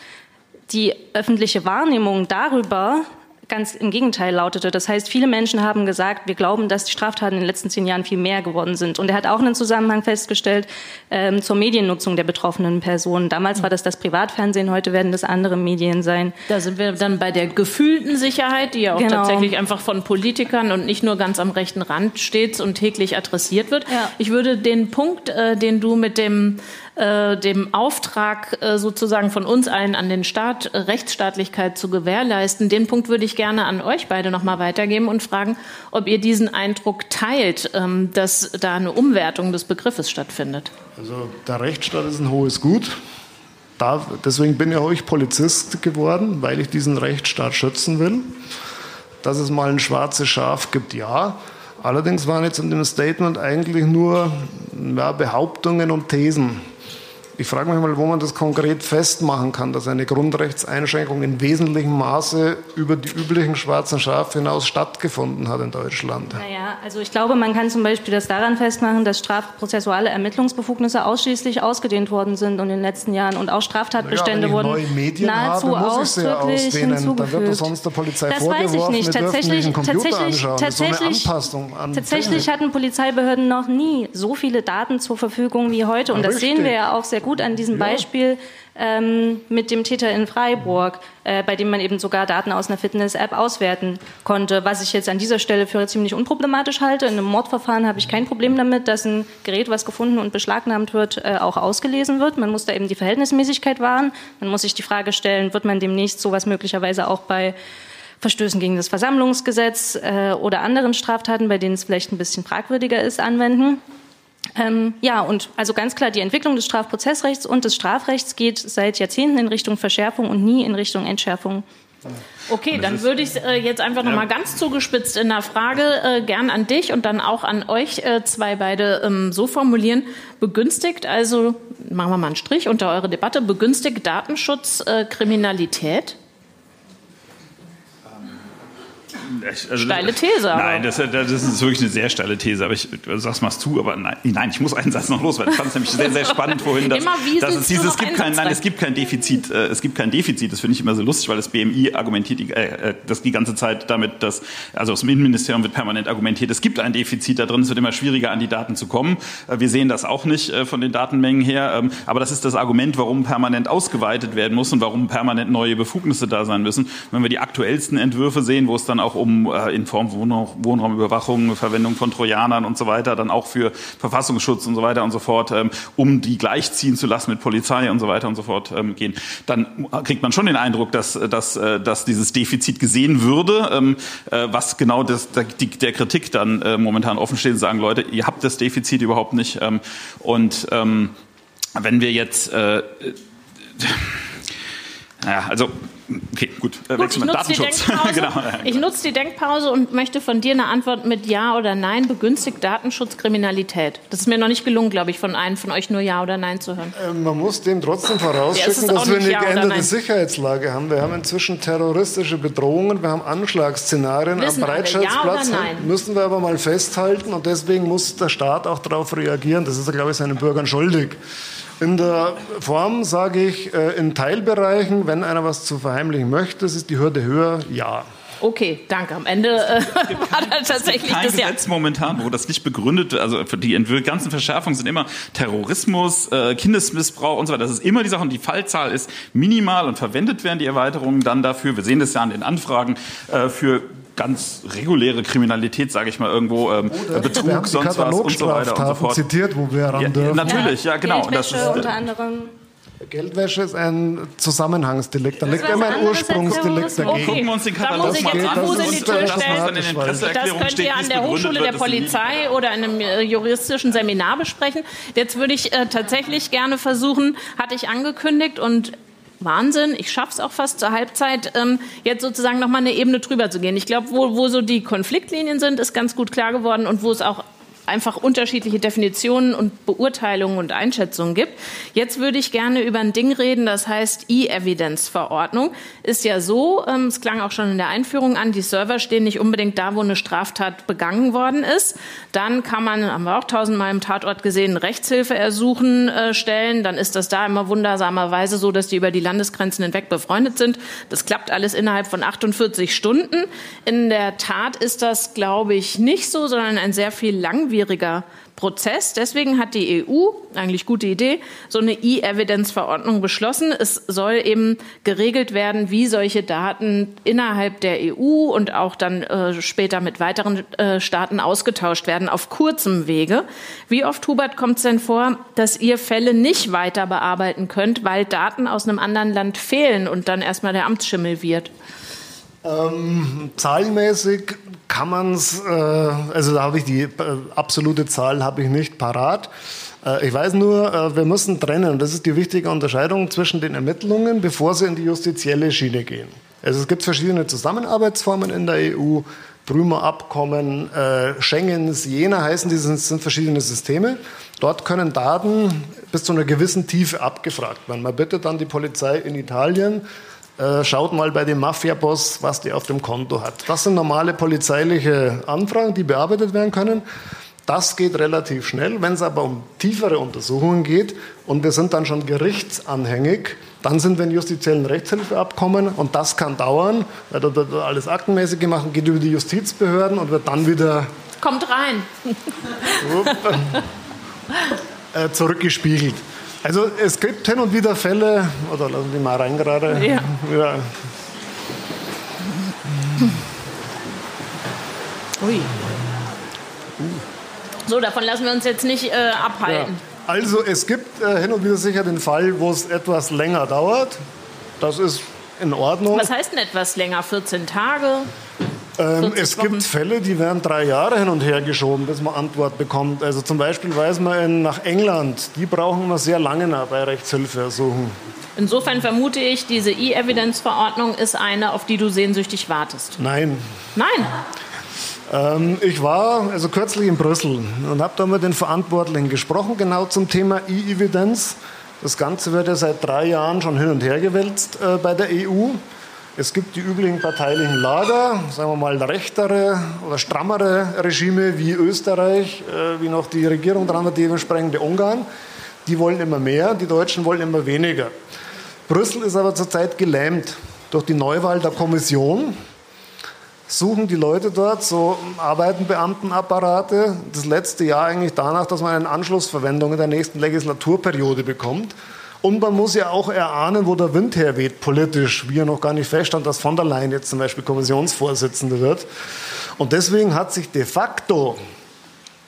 die öffentliche Wahrnehmung darüber, ganz im Gegenteil lautete. Das heißt, viele Menschen haben gesagt, wir glauben, dass die Straftaten in den letzten zehn Jahren viel mehr geworden sind. Und er hat auch einen Zusammenhang festgestellt ähm, zur Mediennutzung der betroffenen Personen. Damals war das das Privatfernsehen, heute werden das andere Medien sein.
Da sind wir dann bei der gefühlten Sicherheit, die ja auch genau. tatsächlich einfach von Politikern und nicht nur ganz am rechten Rand steht und täglich adressiert wird. Ja. Ich würde den Punkt, äh, den du mit dem äh, dem Auftrag äh, sozusagen von uns allen an den Staat, äh, Rechtsstaatlichkeit zu gewährleisten. Den Punkt würde ich gerne an euch beide nochmal weitergeben und fragen, ob ihr diesen Eindruck teilt, ähm, dass da eine Umwertung des Begriffes stattfindet.
Also der Rechtsstaat ist ein hohes Gut. Da, deswegen bin ich auch Polizist geworden, weil ich diesen Rechtsstaat schützen will. Dass es mal ein schwarzes Schaf gibt, ja. Allerdings waren jetzt in dem Statement eigentlich nur ja, Behauptungen und Thesen. Ich frage mich mal, wo man das konkret festmachen kann, dass eine Grundrechtseinschränkung in wesentlichem Maße über die üblichen schwarzen Schafe hinaus stattgefunden hat in Deutschland.
Naja, also ich glaube, man kann zum Beispiel das daran festmachen, dass strafprozessuale Ermittlungsbefugnisse ausschließlich ausgedehnt worden sind in den letzten Jahren und auch Straftatbestände naja, wurden nahezu habe, ausdrücklich hinzugefügt.
Dann wird sonst der Polizei das weiß ich nicht.
Tatsächlich, tatsächlich, tatsächlich,
so
tatsächlich hatten Polizeibehörden noch nie so viele Daten zur Verfügung wie heute und das Richtig. sehen wir ja auch sehr gut gut an diesem ja. Beispiel ähm, mit dem Täter in Freiburg, äh, bei dem man eben sogar Daten aus einer Fitness-App auswerten konnte, was ich jetzt an dieser Stelle für ziemlich unproblematisch halte. In einem Mordverfahren habe ich kein Problem damit, dass ein Gerät, was gefunden und beschlagnahmt wird, äh, auch ausgelesen wird. Man muss da eben die Verhältnismäßigkeit wahren. Man muss sich die Frage stellen, wird man demnächst sowas möglicherweise auch bei Verstößen gegen das Versammlungsgesetz äh, oder anderen Straftaten, bei denen es vielleicht ein bisschen fragwürdiger ist, anwenden. Ähm, ja, und also ganz klar, die Entwicklung des Strafprozessrechts und des Strafrechts geht seit Jahrzehnten in Richtung Verschärfung und nie in Richtung Entschärfung.
Okay, dann würde ich äh, jetzt einfach noch mal ganz zugespitzt in der Frage äh, gern an dich und dann auch an euch äh, zwei beide ähm, so formulieren. Begünstigt, also machen wir mal einen Strich unter eure Debatte, begünstigt Datenschutz äh, Kriminalität? Also, steile These.
Aber. Nein, das, das, ist wirklich eine sehr steile These. Aber ich sag's mal zu, aber nein, nein, ich muss einen Satz noch los, weil ich fand es nämlich sehr, sehr spannend vorhin, dass, dass es dieses, es gibt kein, nein, es gibt kein Defizit, äh, es gibt kein Defizit. Das finde ich immer so lustig, weil das BMI argumentiert die, äh, äh, das die ganze Zeit damit, dass, also aus dem Innenministerium wird permanent argumentiert, es gibt ein Defizit da drin, es wird immer schwieriger an die Daten zu kommen. Äh, wir sehen das auch nicht äh, von den Datenmengen her, ähm, aber das ist das Argument, warum permanent ausgeweitet werden muss und warum permanent neue Befugnisse da sein müssen. Wenn wir die aktuellsten Entwürfe sehen, wo es dann auch um äh, in Form Wohnraum, Wohnraumüberwachung, Verwendung von Trojanern und so weiter, dann auch für Verfassungsschutz und so weiter und so fort, ähm, um die gleichziehen zu lassen mit Polizei und so weiter und so fort ähm, gehen, dann kriegt man schon den Eindruck, dass, dass, äh, dass dieses Defizit gesehen würde, ähm, äh, was genau das, der, der Kritik dann äh, momentan offen steht, sagen Leute, ihr habt das Defizit überhaupt nicht. Ähm, und ähm, wenn wir jetzt äh, (laughs) ja, also Okay, gut.
Äh, gut ich nutze, (laughs) genau. ich nutze die Denkpause und möchte von dir eine Antwort mit Ja oder Nein. Begünstigt Datenschutz Kriminalität? Das ist mir noch nicht gelungen, glaube ich, von einem von euch nur Ja oder Nein zu hören.
Äh, man muss dem trotzdem vorausschicken, ja, dass wir eine ja geänderte Sicherheitslage haben. Wir haben inzwischen terroristische Bedrohungen, wir haben Anschlagsszenarien
Wissen
am Breitscheidplatz.
Ja
müssen wir aber mal festhalten und deswegen muss der Staat auch darauf reagieren. Das ist er, glaube ich, seinen Bürgern schuldig. In der Form sage ich, äh, in Teilbereichen, wenn einer was zu verheimlichen möchte, ist die Hürde höher, ja.
Okay, danke. Am Ende äh, (laughs)
hat er tatsächlich kein das Gesetz ja. momentan, wo das nicht begründet. Also für die ganzen Verschärfungen sind immer Terrorismus, äh, Kindesmissbrauch und so weiter. Das ist immer die Sache und die Fallzahl ist minimal und verwendet werden die Erweiterungen dann dafür. Wir sehen das ja an den Anfragen äh, für ganz reguläre Kriminalität, sage ich mal, irgendwo ähm, oh, Betrug, sonst was und so weiter und so fort.
zitiert, wo wir ran
ja,
dürfen.
Natürlich, ja, genau.
Geldwäsche das ist, unter anderem.
Geldwäsche ist ein Zusammenhangsdelikt. Da liegt immer ein Ursprungsdelikt dagegen.
Okay. Gucken wir uns den Katalog da muss ich jetzt mal Fuß in die Tür stellen. Das könnt ihr an der Hochschule der Polizei oder in einem äh, juristischen Seminar besprechen. Jetzt würde ich äh, tatsächlich gerne versuchen, hatte ich angekündigt und Wahnsinn, ich schaffe es auch fast zur Halbzeit, ähm, jetzt sozusagen nochmal eine Ebene drüber zu gehen. Ich glaube, wo, wo so die Konfliktlinien sind, ist ganz gut klar geworden und wo es auch einfach unterschiedliche Definitionen und Beurteilungen und Einschätzungen gibt. Jetzt würde ich gerne über ein Ding reden, das heißt E-Evidence-Verordnung. Ist ja so, ähm, es klang auch schon in der Einführung an, die Server stehen nicht unbedingt da, wo eine Straftat begangen worden ist. Dann kann man, haben wir auch tausendmal im Tatort gesehen, Rechtshilfe ersuchen äh, stellen. Dann ist das da immer wundersamerweise so, dass die über die Landesgrenzen hinweg befreundet sind. Das klappt alles innerhalb von 48 Stunden. In der Tat ist das, glaube ich, nicht so, sondern ein sehr viel langwieriger langwieriger Prozess. Deswegen hat die EU, eigentlich gute Idee, so eine E-Evidence-Verordnung beschlossen. Es soll eben geregelt werden, wie solche Daten innerhalb der EU und auch dann äh, später mit weiteren äh, Staaten ausgetauscht werden, auf kurzem Wege. Wie oft, Hubert, kommt es denn vor, dass ihr Fälle nicht weiter bearbeiten könnt, weil Daten aus einem anderen Land fehlen und dann erstmal der Amtsschimmel wird?
Ähm, zahlenmäßig kann man es, äh, also da habe ich die äh, absolute Zahl habe ich nicht parat. Äh, ich weiß nur, äh, wir müssen trennen, und das ist die wichtige Unterscheidung zwischen den Ermittlungen, bevor sie in die justizielle Schiene gehen. Also es gibt verschiedene Zusammenarbeitsformen in der EU, Prümer Abkommen, äh, Schengens, Jena heißen die, sind, sind verschiedene Systeme. Dort können Daten bis zu einer gewissen Tiefe abgefragt werden. Man bittet dann die Polizei in Italien, äh, schaut mal bei dem Mafia-Boss, was der auf dem Konto hat. Das sind normale polizeiliche Anfragen, die bearbeitet werden können. Das geht relativ schnell. Wenn es aber um tiefere Untersuchungen geht und wir sind dann schon gerichtsanhängig, dann sind wir in justiziellen Rechtshilfeabkommen und das kann dauern, weil da wird alles aktenmäßig gemacht, geht über die Justizbehörden und wird dann wieder.
Kommt rein.
äh, zurückgespiegelt. Also es gibt hin und wieder Fälle, oder lassen Sie mal rein gerade. Ja. ja.
Ui. So, davon lassen wir uns jetzt nicht äh, abhalten.
Ja. Also es gibt äh, hin und wieder sicher den Fall, wo es etwas länger dauert. Das ist in Ordnung.
Was heißt denn etwas länger? 14 Tage?
Ähm, es gibt Fälle, die werden drei Jahre hin und her geschoben, bis man Antwort bekommt. Also zum Beispiel weiß man in, nach England, die brauchen immer sehr lange bei Rechtshilfeersuchen.
Insofern vermute ich, diese E-Evidence-Verordnung ist eine, auf die du sehnsüchtig wartest.
Nein.
Nein?
Ähm, ich war also kürzlich in Brüssel und habe da mit den Verantwortlichen gesprochen, genau zum Thema E-Evidence. Das Ganze wird ja seit drei Jahren schon hin und her gewälzt äh, bei der EU. Es gibt die üblichen parteilichen Lager, sagen wir mal rechtere oder strammere Regime wie Österreich, äh, wie noch die Regierung dran hat, dementsprechend Ungarn. Die wollen immer mehr, die Deutschen wollen immer weniger. Brüssel ist aber zurzeit gelähmt durch die Neuwahl der Kommission. Suchen die Leute dort, so arbeiten Beamtenapparate, das letzte Jahr eigentlich danach, dass man eine Anschlussverwendung in der nächsten Legislaturperiode bekommt. Und man muss ja auch erahnen, wo der Wind herweht politisch, wie er noch gar nicht feststand, dass von der Leyen jetzt zum Beispiel Kommissionsvorsitzende wird. Und deswegen hat sich de facto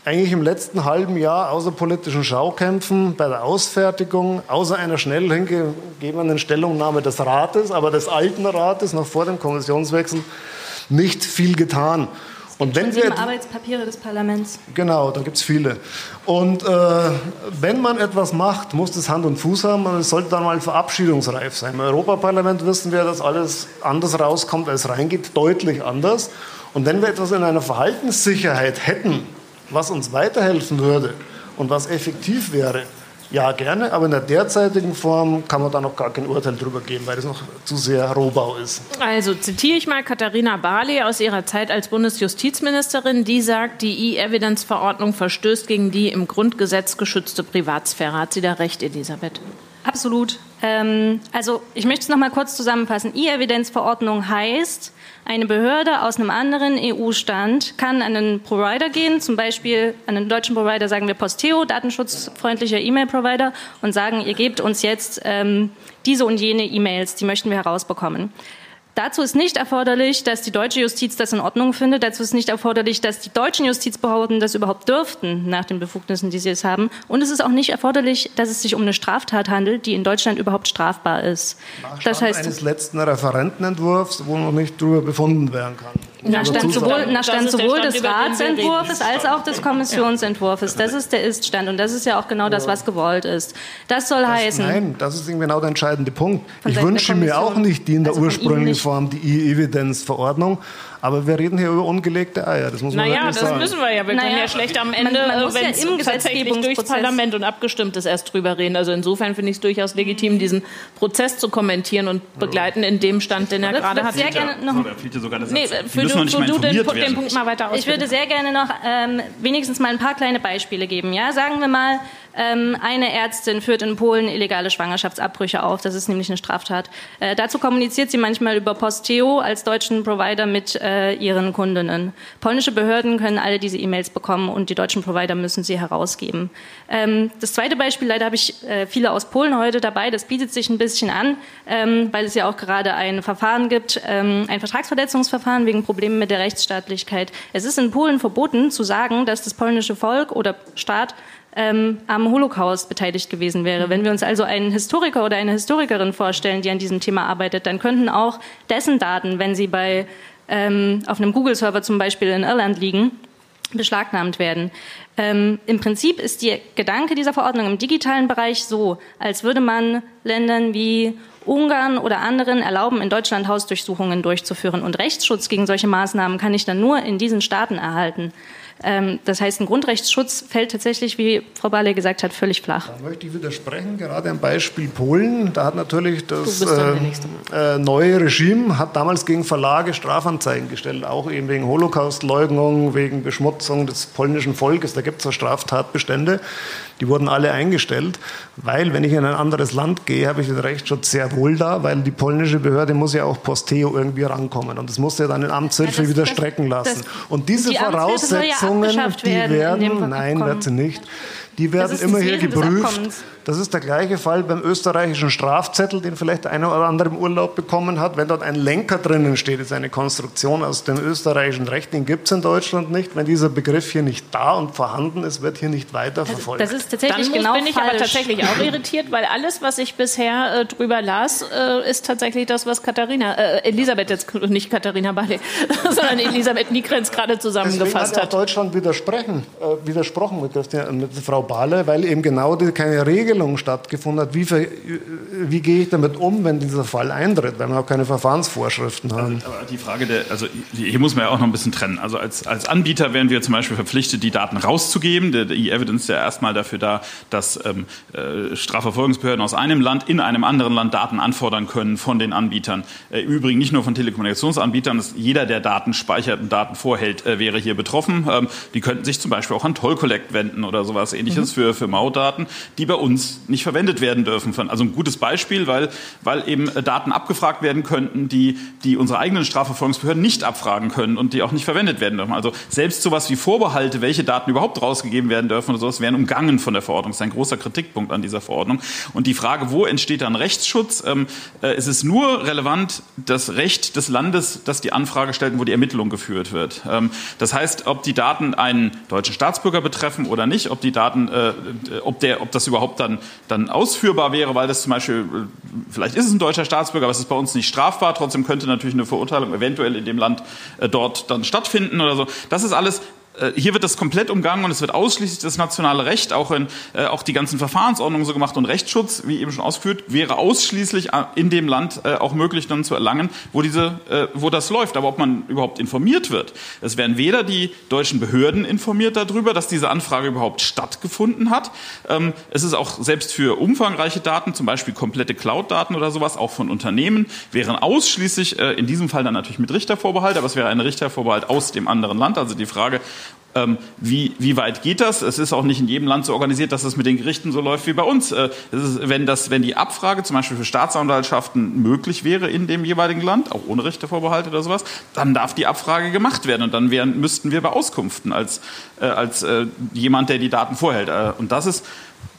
eigentlich im letzten halben Jahr außer politischen Schaukämpfen bei der Ausfertigung, außer einer schnell hingegebenen Stellungnahme des Rates, aber des alten Rates noch vor dem Kommissionswechsel, nicht viel getan.
Und wenn wir Arbeitspapiere des Parlaments.
Genau, da gibt es viele. Und äh, wenn man etwas macht, muss das Hand und Fuß haben und es sollte dann mal verabschiedungsreif sein. Im Europaparlament wissen wir, dass alles anders rauskommt, als reingeht, deutlich anders. Und wenn wir etwas in einer Verhaltenssicherheit hätten, was uns weiterhelfen würde und was effektiv wäre, ja, gerne, aber in der derzeitigen Form kann man da noch gar kein Urteil drüber geben, weil das noch zu sehr Rohbau ist.
Also zitiere ich mal Katharina Barley aus ihrer Zeit als Bundesjustizministerin, die sagt, die E-Evidence-Verordnung verstößt gegen die im Grundgesetz geschützte Privatsphäre. Hat sie da recht, Elisabeth?
Absolut. Ähm, also ich möchte es noch mal kurz zusammenfassen. E-Evidence-Verordnung heißt, eine Behörde aus einem anderen EU-Stand kann an einen Provider gehen, zum Beispiel an einen deutschen Provider, sagen wir Posteo, datenschutzfreundlicher E-Mail-Provider, und sagen, ihr gebt uns jetzt ähm, diese und jene E-Mails, die möchten wir herausbekommen. Dazu ist nicht erforderlich, dass die deutsche Justiz das in Ordnung findet. Dazu ist nicht erforderlich, dass die deutschen Justizbehörden das überhaupt dürften nach den Befugnissen, die sie es haben. Und es ist auch nicht erforderlich, dass es sich um eine Straftat handelt, die in Deutschland überhaupt strafbar ist.
Nach das heißt, eines letzten Referentenentwurfs, wo noch nicht darüber befunden werden kann.
Nach Stand sowohl, nach Stand sowohl des Ratsentwurfs als auch des Kommissionsentwurfs. Das ist der Ist-Stand. Und das ist ja auch genau das, was gewollt ist. Das soll das, heißen.
Nein, das ist genau der entscheidende Punkt. Ich wünsche mir auch nicht die in der also ursprünglichen Form, die E-Evidence-Verordnung. Aber wir reden hier über ungelegte Eier. Das muss man
naja,
das
sagen. müssen wir ja. Wir naja, können ja schlecht am Ende, wenn es ja tatsächlich durchs Parlament und abgestimmt ist, erst drüber reden. Also insofern finde ich es durchaus legitim, diesen Prozess zu kommentieren und begleiten in dem Stand, den er gerade hat.
Sehr gerne noch,
sogar das
nee, für du, für du den, den, Punkt mal weiter aus. Ich würde sehr gerne noch ähm, wenigstens mal ein paar kleine Beispiele geben. Ja, sagen wir mal, ähm, eine Ärztin führt in Polen illegale Schwangerschaftsabbrüche auf. Das ist nämlich eine Straftat. Äh, dazu kommuniziert sie manchmal über Posteo als deutschen Provider mit äh, ihren Kundinnen. Polnische Behörden können alle diese E-Mails bekommen und die deutschen Provider müssen sie herausgeben. Ähm, das zweite Beispiel, leider habe ich äh, viele aus Polen heute dabei. Das bietet sich ein bisschen an, ähm, weil es ja auch gerade ein Verfahren gibt, ähm, ein Vertragsverletzungsverfahren wegen Problemen mit der Rechtsstaatlichkeit. Es ist in Polen verboten zu sagen, dass das polnische Volk oder Staat ähm, am Holocaust beteiligt gewesen wäre. Wenn wir uns also einen Historiker oder eine Historikerin vorstellen, die an diesem Thema arbeitet, dann könnten auch dessen Daten, wenn sie bei, ähm, auf einem Google-Server zum Beispiel in Irland liegen, beschlagnahmt werden. Ähm, Im Prinzip ist der Gedanke dieser Verordnung im digitalen Bereich so, als würde man Ländern wie Ungarn oder anderen erlauben, in Deutschland Hausdurchsuchungen durchzuführen. Und Rechtsschutz gegen solche Maßnahmen kann ich dann nur in diesen Staaten erhalten. Ähm, das heißt, ein Grundrechtsschutz fällt tatsächlich, wie Frau Barley gesagt hat, völlig flach.
Da möchte ich widersprechen, gerade am Beispiel Polen. Da hat natürlich das äh, äh, neue Regime hat damals gegen Verlage Strafanzeigen gestellt, auch eben wegen Holocaustleugnung, wegen Beschmutzung des polnischen Volkes. Da gibt es ja Straftatbestände. Die wurden alle eingestellt, weil wenn ich in ein anderes Land gehe, habe ich den Rechtsschutz sehr wohl da, weil die polnische Behörde muss ja auch Posteo irgendwie rankommen und das muss ja dann in Amtshilfe ja, wieder strecken lassen. Das, und diese die Voraussetzungen, ja die werden, nein, wird sie nicht, die werden immer hier geprüft. Das ist der gleiche Fall beim österreichischen Strafzettel, den vielleicht einer oder andere im Urlaub bekommen hat. Wenn dort ein Lenker drinnen steht, ist eine Konstruktion aus dem österreichischen Recht, den gibt es in Deutschland nicht. Wenn dieser Begriff hier nicht da und vorhanden ist, wird hier nicht weiterverfolgt.
Das ist tatsächlich Dann genau bin ich falsch. aber tatsächlich auch irritiert, weil alles, was ich bisher äh, drüber las, äh, ist tatsächlich das, was Katharina, äh, Elisabeth jetzt nicht Katharina Barley, (laughs) sondern Elisabeth Niekrenz gerade zusauszusammengefasst hat.
hat Deutschland widersprechen, äh, widersprochen mit, der, mit Frau globale, weil eben genau die, keine Regelung stattgefunden hat. Wie, wie gehe ich damit um, wenn dieser Fall eintritt, weil wir auch keine Verfahrensvorschriften haben?
Aber die Frage der, also hier muss man ja auch noch ein bisschen trennen. Also als, als Anbieter wären wir zum Beispiel verpflichtet, die Daten rauszugeben. Der, der E-Evidence ist ja erstmal dafür da, dass ähm, äh, Strafverfolgungsbehörden aus einem Land in einem anderen Land Daten anfordern können von den Anbietern. Äh, Im Übrigen nicht nur von Telekommunikationsanbietern. Jeder, der Daten speichert und Daten vorhält, äh, wäre hier betroffen. Ähm, die könnten sich zum Beispiel auch an Toll Collect wenden oder sowas ähnliches mhm. für, für Mautdaten, die bei uns nicht verwendet werden dürfen. Also ein gutes Beispiel, weil, weil eben äh, Daten abgefragt werden könnten, die, die unsere eigenen Strafverfolgungsbehörden nicht abfragen können und die auch nicht verwendet werden dürfen. Also selbst sowas wie Vorbehalte, welche Daten überhaupt rausgegeben werden dürfen oder sowas, wären umgangen von der Verordnung. Das ist ein großer Kritikpunkt an dieser Verordnung. Und die Frage, wo entsteht dann Rechtsschutz? Ähm, äh, es ist nur relevant das Recht des Landes, das die Anfrage stellt, wo die Ermittlung geführt wird. Ähm, das heißt, ob die Daten einen deutschen Staatsbürger betreffen oder nicht, ob die Daten, äh, ob, der, ob das überhaupt dann, dann ausführbar wäre, weil das zum Beispiel, äh, vielleicht ist es ein deutscher Staatsbürger, aber es ist bei uns nicht strafbar, trotzdem könnte natürlich eine Verurteilung eventuell in dem Land äh, dort dann stattfinden oder so. Das ist alles hier wird das komplett umgangen und es wird ausschließlich das nationale Recht, auch, in, äh, auch die ganzen Verfahrensordnungen so gemacht und Rechtsschutz, wie eben schon ausgeführt, wäre ausschließlich äh, in dem Land äh, auch möglich dann zu erlangen, wo, diese, äh, wo das läuft. Aber ob man überhaupt informiert wird, es werden weder die deutschen Behörden informiert darüber, dass diese Anfrage überhaupt stattgefunden hat. Ähm, es ist auch selbst für umfangreiche Daten, zum Beispiel komplette Cloud-Daten oder sowas, auch von Unternehmen, wären ausschließlich, äh, in diesem Fall dann natürlich mit Richtervorbehalt, aber es wäre ein Richtervorbehalt aus dem anderen Land. Also die Frage, ähm, wie, wie weit geht das? Es ist auch nicht in jedem Land so organisiert, dass es mit den Gerichten so läuft wie bei uns. Äh, ist, wenn, das, wenn die Abfrage zum Beispiel für Staatsanwaltschaften möglich wäre in dem jeweiligen Land, auch ohne Richtervorbehalte oder sowas, dann darf die Abfrage gemacht werden und dann wären, müssten wir beauskunften als, äh, als äh, jemand, der die Daten vorhält. Äh, und das ist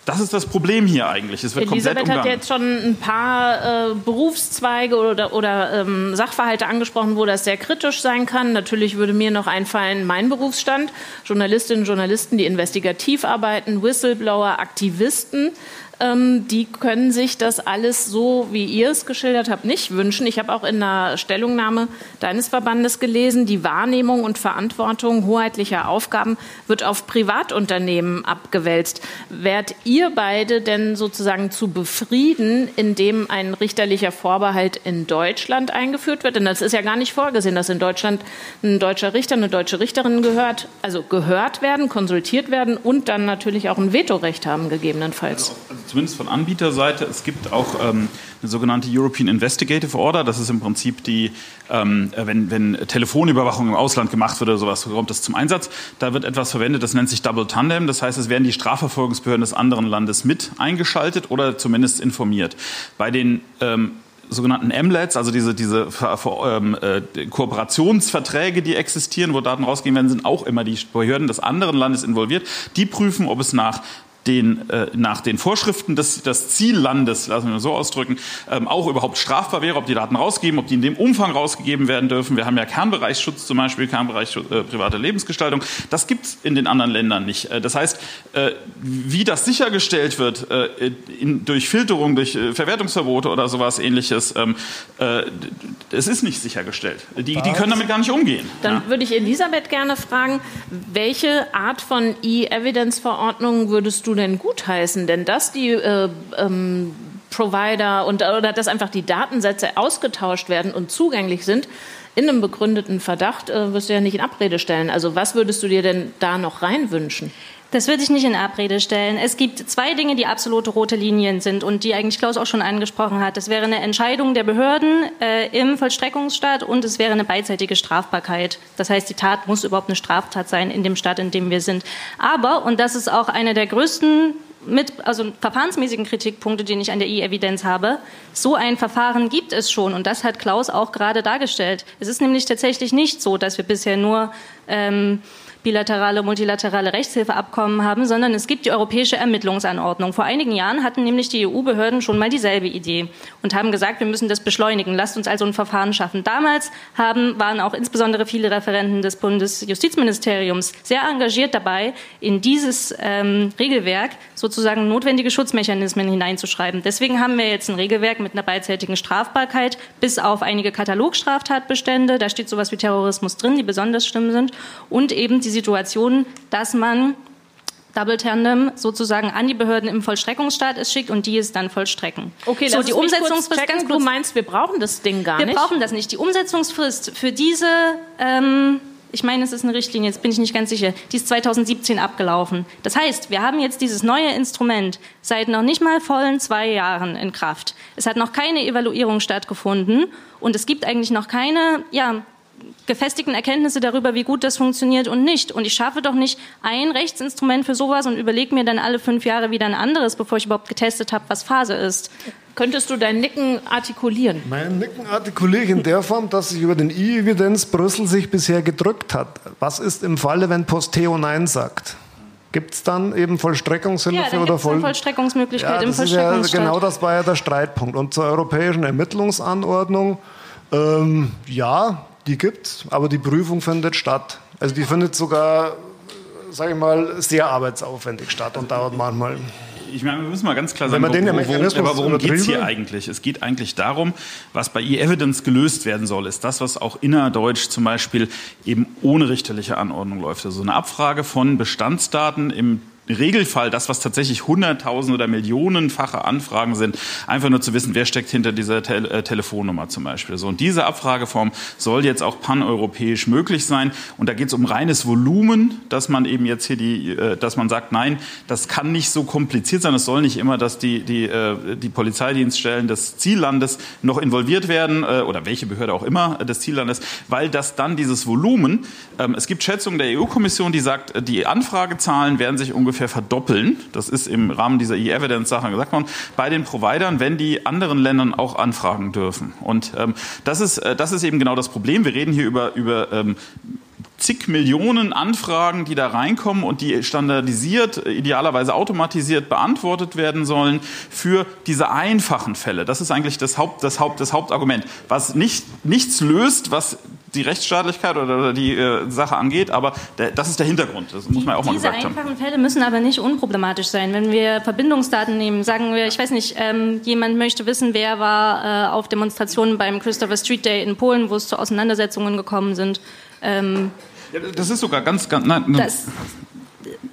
das ist das Problem hier eigentlich. Es wird
Elisabeth
komplett
hat jetzt schon ein paar äh, Berufszweige oder, oder ähm, Sachverhalte angesprochen, wo das sehr kritisch sein kann. Natürlich würde mir noch einfallen, mein Berufsstand, Journalistinnen und Journalisten, die investigativ arbeiten, Whistleblower, Aktivisten ähm, die können sich das alles so, wie ihr es geschildert habt, nicht wünschen. Ich habe auch in einer Stellungnahme deines Verbandes gelesen, die Wahrnehmung und Verantwortung hoheitlicher Aufgaben wird auf Privatunternehmen abgewälzt. Wärt ihr beide denn sozusagen zu befrieden, indem ein richterlicher Vorbehalt in Deutschland eingeführt wird? Denn das ist ja gar nicht vorgesehen, dass in Deutschland ein deutscher Richter, eine deutsche Richterin gehört, also gehört werden, konsultiert werden und dann natürlich auch ein Vetorecht haben, gegebenenfalls.
Also, zumindest von Anbieterseite, es gibt auch ähm, eine sogenannte European Investigative Order. Das ist im Prinzip die, ähm, wenn, wenn Telefonüberwachung im Ausland gemacht wird oder sowas, kommt das zum Einsatz. Da wird etwas verwendet, das nennt sich Double Tandem. Das heißt, es werden die Strafverfolgungsbehörden des anderen Landes mit eingeschaltet oder zumindest informiert. Bei den ähm, sogenannten MLEDs, also diese, diese ähm, äh, Kooperationsverträge, die existieren, wo Daten rausgehen werden, sind auch immer die Behörden des anderen Landes involviert. Die prüfen, ob es nach den, äh, nach den Vorschriften des, des Ziellandes, lassen wir so ausdrücken, ähm, auch überhaupt strafbar wäre, ob die Daten rausgeben, ob die in dem Umfang rausgegeben werden dürfen. Wir haben ja Kernbereichsschutz zum Beispiel, Kernbereich äh, private Lebensgestaltung. Das gibt es in den anderen Ländern nicht. Äh, das heißt, äh, wie das sichergestellt wird äh, in, durch Filterung, durch äh, Verwertungsverbote oder sowas ähnliches, ähm, äh, es ist nicht sichergestellt. Die, die können damit gar nicht umgehen.
Dann ja. würde ich Elisabeth gerne fragen, welche Art von E-Evidence-Verordnung würdest du denn gutheißen? Denn dass die äh, ähm, Provider und oder dass einfach die Datensätze ausgetauscht werden und zugänglich sind, in einem begründeten Verdacht äh, wirst du ja nicht in Abrede stellen. Also was würdest du dir denn da noch reinwünschen?
Das würde ich nicht in Abrede stellen. Es gibt zwei Dinge, die absolute rote Linien sind und die eigentlich Klaus auch schon angesprochen hat. Das wäre eine Entscheidung der Behörden äh, im Vollstreckungsstaat und es wäre eine beidseitige Strafbarkeit. Das heißt, die Tat muss überhaupt eine Straftat sein in dem Staat, in dem wir sind. Aber, und das ist auch einer der größten mit, also verfahrensmäßigen Kritikpunkte, die ich an der E-Evidenz habe. So ein Verfahren gibt es schon und das hat Klaus auch gerade dargestellt. Es ist nämlich tatsächlich nicht so, dass wir bisher nur ähm, bilaterale, multilaterale Rechtshilfeabkommen haben, sondern es gibt die Europäische Ermittlungsanordnung. Vor einigen Jahren hatten nämlich die EU-Behörden schon mal dieselbe Idee und haben gesagt, wir müssen das beschleunigen. Lasst uns also ein Verfahren schaffen. Damals haben, waren auch insbesondere viele Referenten des Bundesjustizministeriums sehr engagiert dabei, in dieses ähm, Regelwerk sozusagen notwendige Schutzmechanismen hineinzuschreiben. Deswegen haben wir jetzt ein Regelwerk mit einer beidseitigen Strafbarkeit bis auf einige Katalogstraftatbestände. Da steht sowas wie Terrorismus drin, die besonders schlimm sind und eben die Situation, dass man Double Tandem sozusagen an die Behörden im Vollstreckungsstaat es schickt und die es dann vollstrecken.
Okay, so, die Umsetzungsfrist. Ganz kurz, du meinst, wir brauchen das Ding gar
wir
nicht?
Wir brauchen das nicht. Die Umsetzungsfrist für diese ähm, ich meine, es ist eine Richtlinie, jetzt bin ich nicht ganz sicher, die ist 2017 abgelaufen. Das heißt, wir haben jetzt dieses neue Instrument seit noch nicht mal vollen zwei Jahren in Kraft. Es hat noch keine Evaluierung stattgefunden und es gibt eigentlich noch keine, ja, gefestigten Erkenntnisse darüber, wie gut das funktioniert und nicht. Und ich schaffe doch nicht ein Rechtsinstrument für sowas und überlege mir dann alle fünf Jahre wieder ein anderes, bevor ich überhaupt getestet habe, was Phase ist.
Könntest du dein Nicken artikulieren?
Mein Nicken artikuliere ich in der Form, dass sich über den E-Evidenz Brüssel sich bisher gedrückt hat. Was ist im Falle, wenn Posteo Nein sagt? Gibt es dann eben Vollstreckungshilfe
ja,
oder Voll
Vollstreckungsmöglichkeit
ja,
im Vollstreckungsstaat?
Ja, genau das war ja der Streitpunkt. Und zur europäischen Ermittlungsanordnung, ähm, ja, die gibt es, aber die Prüfung findet statt. Also die findet sogar, sage ich mal, sehr arbeitsaufwendig statt und dauert manchmal
ich meine, wir müssen mal ganz klar sagen, wo, wo, aber worum geht es hier eigentlich? Es geht eigentlich darum, was bei E-Evidence gelöst werden soll, ist das, was auch innerdeutsch zum Beispiel eben ohne richterliche Anordnung läuft. Also eine Abfrage von Bestandsdaten im Regelfall das, was tatsächlich hunderttausend oder millionenfache Anfragen sind, einfach nur zu wissen, wer steckt hinter dieser Te äh, Telefonnummer zum Beispiel. So, und diese Abfrageform soll jetzt auch paneuropäisch möglich sein. Und da geht es um reines Volumen, dass man eben jetzt hier die, äh, dass man sagt, nein, das kann nicht so kompliziert sein. Es soll nicht immer, dass die, die, äh, die Polizeidienststellen des Ziellandes noch involviert werden äh, oder welche Behörde auch immer des Ziellandes, weil das dann dieses Volumen, ähm, es gibt Schätzungen der EU-Kommission, die sagt, die Anfragezahlen werden sich ungefähr ungefähr verdoppeln. Das ist im Rahmen dieser E-Evidence-Sache gesagt worden, bei den Providern, wenn die anderen Ländern auch anfragen dürfen. Und ähm, das, ist, äh, das ist eben genau das Problem. Wir reden hier über, über ähm, zig Millionen Anfragen, die da reinkommen und die standardisiert, idealerweise automatisiert beantwortet werden sollen für diese einfachen Fälle. Das ist eigentlich das, Haupt, das, Haupt, das Hauptargument, was nicht, nichts löst, was die Rechtsstaatlichkeit oder die äh, Sache angeht, aber der, das ist der Hintergrund. Das muss man auch mal gesagt haben.
Diese einfachen Fälle müssen aber nicht unproblematisch sein. Wenn wir Verbindungsdaten nehmen, sagen wir, ich weiß nicht, ähm, jemand möchte wissen, wer war äh, auf Demonstrationen beim Christopher Street Day in Polen, wo es zu Auseinandersetzungen gekommen sind. Ähm,
ja, das ist sogar ganz, ganz nein, das,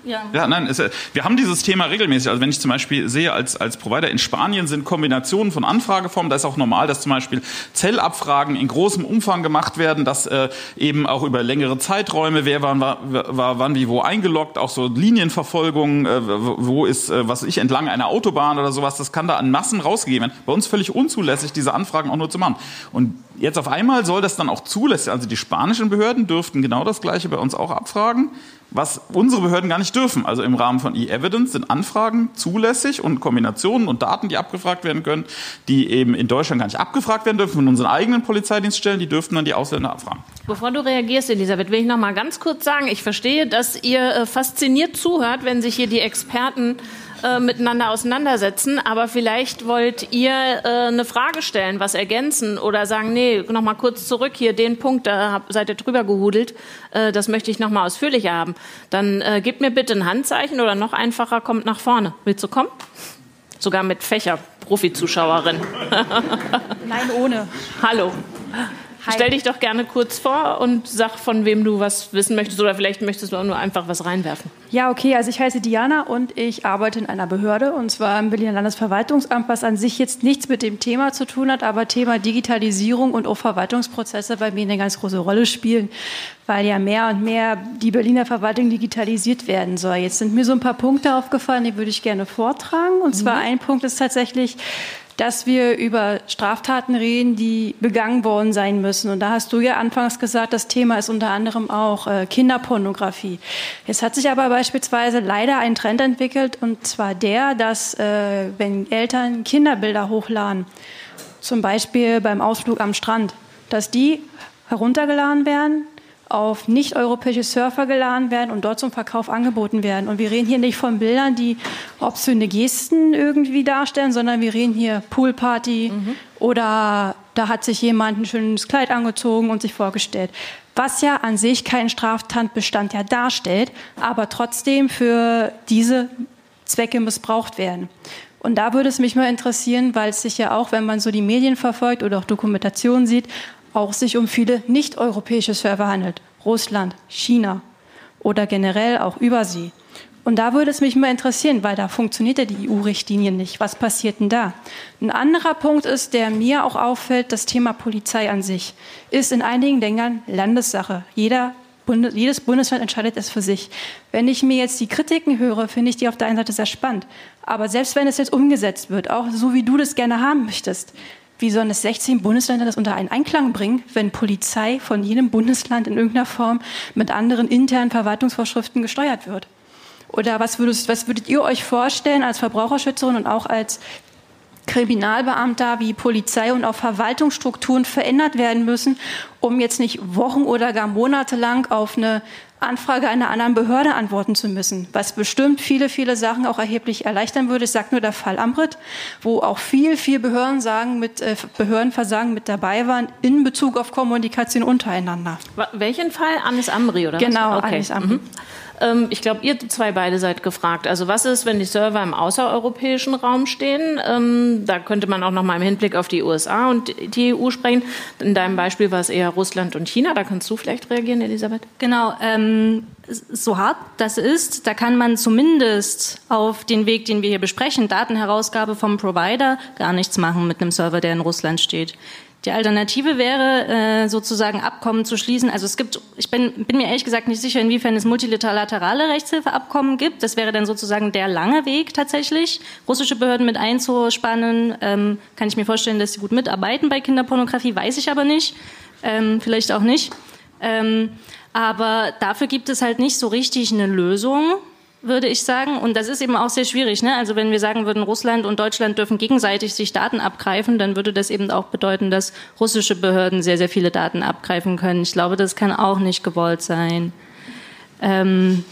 ja. ja, nein, es, wir haben dieses Thema regelmäßig. Also wenn ich zum Beispiel sehe, als, als Provider in Spanien sind Kombinationen von Anfrageformen, da ist auch normal, dass zum Beispiel Zellabfragen in großem Umfang gemacht werden, dass äh, eben auch über längere Zeiträume, wer war, war, war wann wie wo eingeloggt, auch so Linienverfolgung, äh, wo ist, äh, was ich, entlang einer Autobahn oder sowas, das kann da an Massen rausgegeben werden. Bei uns völlig unzulässig, diese Anfragen auch nur zu machen. Und jetzt auf einmal soll das dann auch zulässig, also die spanischen Behörden dürften genau das Gleiche bei uns auch abfragen was unsere Behörden gar nicht dürfen. Also im Rahmen von E-Evidence sind Anfragen zulässig und Kombinationen und Daten, die abgefragt werden können, die eben in Deutschland gar nicht abgefragt werden dürfen von unseren eigenen Polizeidienststellen, die dürften dann die Ausländer abfragen.
Bevor du reagierst, Elisabeth, will ich noch mal ganz kurz sagen, ich verstehe, dass ihr äh, fasziniert zuhört, wenn sich hier die Experten äh, miteinander auseinandersetzen. Aber vielleicht wollt ihr äh, eine Frage stellen, was ergänzen oder sagen, nee, noch mal kurz zurück hier, den Punkt, da hab, seid ihr drüber gehudelt, äh, das möchte ich noch mal ausführlicher haben. Dann äh, gebt mir bitte ein Handzeichen oder noch einfacher, kommt nach vorne. Willst du kommen? Sogar mit Fächer, Profi-Zuschauerin. (laughs)
Nein, ohne.
Hallo. Hi. Stell dich doch gerne kurz vor und sag, von wem du was wissen möchtest oder vielleicht möchtest du auch nur einfach was reinwerfen.
Ja, okay, also ich heiße Diana und ich arbeite in einer Behörde und zwar im Berliner Landesverwaltungsamt, was an sich jetzt nichts mit dem Thema zu tun hat, aber Thema Digitalisierung und auch Verwaltungsprozesse bei mir eine ganz große Rolle spielen, weil ja mehr und mehr die Berliner Verwaltung digitalisiert werden soll. Jetzt sind mir so ein paar Punkte aufgefallen, die würde ich gerne vortragen. Und zwar mhm. ein Punkt ist tatsächlich, dass wir über Straftaten reden, die begangen worden sein müssen. Und da hast du ja anfangs gesagt, das Thema ist unter anderem auch äh, Kinderpornografie. Es hat sich aber beispielsweise leider ein Trend entwickelt, und zwar der, dass äh, wenn Eltern Kinderbilder hochladen, zum Beispiel beim Ausflug am Strand, dass die heruntergeladen werden, auf nicht-europäische Surfer geladen werden und dort zum Verkauf angeboten werden. Und wir reden hier nicht von Bildern, die obszöne Gesten irgendwie darstellen, sondern wir reden hier Poolparty mhm. oder da hat sich jemand ein schönes Kleid angezogen und sich vorgestellt. Was ja an sich keinen Straftatbestand ja darstellt, aber trotzdem für diese Zwecke missbraucht werden. Und da würde es mich mal interessieren, weil es sich ja auch, wenn man so die Medien verfolgt oder auch Dokumentationen sieht, auch sich um viele nicht-europäische Server handelt. Russland, China oder generell auch Übersee. Und da würde es mich mal interessieren, weil da funktioniert ja die EU-Richtlinie nicht. Was passiert denn da? Ein anderer Punkt ist, der mir auch auffällt, das Thema Polizei an sich ist in einigen Ländern Landessache. Jeder Bundes, jedes Bundesland entscheidet es für sich. Wenn ich mir jetzt die Kritiken höre, finde ich die auf der einen Seite sehr spannend. Aber selbst wenn es jetzt umgesetzt wird, auch so wie du das gerne haben möchtest, wie sollen es 16 Bundesländer das unter einen Einklang bringen, wenn Polizei von jedem Bundesland in irgendeiner Form mit anderen internen Verwaltungsvorschriften gesteuert wird? Oder was würdet, was würdet ihr euch vorstellen als Verbraucherschützerin und auch als Kriminalbeamter wie Polizei und auch Verwaltungsstrukturen verändert werden müssen, um jetzt nicht Wochen oder gar Monate lang auf eine Anfrage einer anderen Behörde antworten zu müssen, was bestimmt viele, viele Sachen auch erheblich erleichtern würde. Ich sage nur der Fall Amrit, wo auch viel, viel Behörden sagen, mit äh, Behördenversagen mit dabei waren in Bezug auf Kommunikation untereinander.
Welchen Fall? Anis Amri oder
genau? Genau, Anis Amri. Mhm.
Ähm, ich glaube, ihr zwei beide seid gefragt. Also was ist, wenn die Server im außereuropäischen Raum stehen? Ähm, da könnte man auch noch mal im Hinblick auf die USA und die EU sprechen. In deinem Beispiel war es eher Russland und China. Da kannst du vielleicht reagieren, Elisabeth.
Genau. Ähm, so hart das ist, da kann man zumindest auf den Weg, den wir hier besprechen, Datenherausgabe vom Provider, gar nichts machen mit einem Server, der in Russland steht. Die Alternative wäre, äh, sozusagen Abkommen zu schließen. Also es gibt, ich bin, bin mir ehrlich gesagt nicht sicher, inwiefern es multilaterale Rechtshilfeabkommen gibt. Das wäre dann sozusagen der lange Weg tatsächlich, russische Behörden mit einzuspannen. Ähm, kann ich mir vorstellen, dass sie gut mitarbeiten bei Kinderpornografie, weiß ich aber nicht. Ähm, vielleicht auch nicht. Ähm, aber dafür gibt es halt nicht so richtig eine Lösung würde ich sagen. Und das ist eben auch sehr schwierig. Ne? Also wenn wir sagen würden, Russland und Deutschland dürfen gegenseitig sich Daten abgreifen, dann würde das eben auch bedeuten, dass russische Behörden sehr, sehr viele Daten abgreifen können. Ich glaube, das kann auch nicht gewollt sein. Ähm,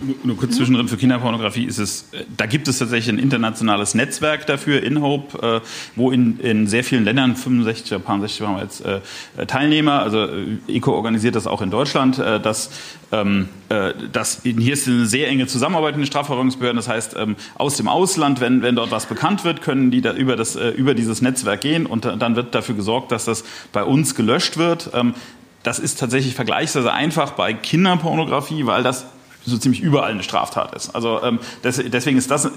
nur, nur kurz zwischendrin für Kinderpornografie ist es, äh, da gibt es tatsächlich ein internationales Netzwerk dafür, InHope, äh, wo in, in sehr vielen Ländern, 65 oder 60 waren wir jetzt äh, Teilnehmer, also ECO organisiert das auch in Deutschland, dass ähm, das, hier ist eine sehr enge Zusammenarbeit mit den Strafverfolgungsbehörden. Das heißt, ähm, aus dem Ausland, wenn, wenn dort was bekannt wird, können die da über, das, über dieses Netzwerk gehen und dann wird dafür gesorgt, dass das bei uns gelöscht wird. Ähm, das ist tatsächlich vergleichsweise einfach bei Kinderpornografie, weil das so ziemlich überall eine Straftat ist. Also ähm, das, deswegen ist das,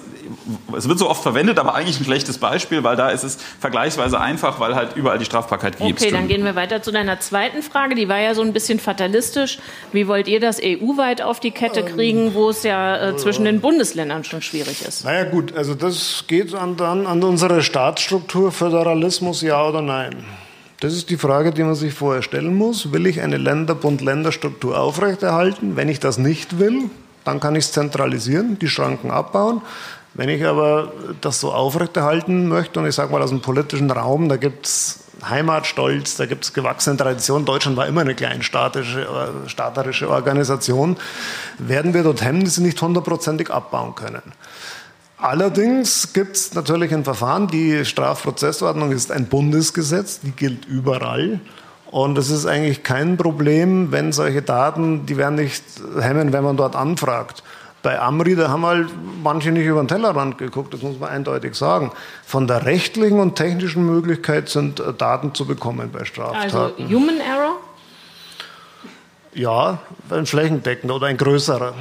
es wird so oft verwendet, aber eigentlich ein schlechtes Beispiel, weil da ist es vergleichsweise einfach, weil halt überall die Strafbarkeit gibt.
Okay, dann gehen wir weiter zu deiner zweiten Frage. Die war ja so ein bisschen fatalistisch. Wie wollt ihr das EU-weit auf die Kette kriegen, wo es ja äh, zwischen den Bundesländern schon schwierig ist?
Naja gut, also das geht an, an, an unsere Staatsstruktur, Föderalismus, ja oder nein. Das ist die Frage, die man sich vorher stellen muss. Will ich eine Länder-Bund-Länder-Struktur aufrechterhalten? Wenn ich das nicht will, dann kann ich es zentralisieren, die Schranken abbauen. Wenn ich aber das so aufrechterhalten möchte, und ich sage mal aus dem politischen Raum, da gibt es Heimatstolz, da gibt es gewachsene Tradition. Deutschland war immer eine kleinstaatische, äh, staaterische Organisation. Werden wir dort Hemmnisse nicht hundertprozentig abbauen können. Allerdings gibt es natürlich ein Verfahren. Die Strafprozessordnung ist ein Bundesgesetz, die gilt überall. Und es ist eigentlich kein Problem, wenn solche Daten, die werden nicht hemmen, wenn man dort anfragt. Bei Amri, da haben halt manche nicht über den Tellerrand geguckt, das muss man eindeutig sagen. Von der rechtlichen und technischen Möglichkeit sind äh, Daten zu bekommen bei Straftaten. Also
Human Error?
Ja, ein flächendeckender oder ein größerer.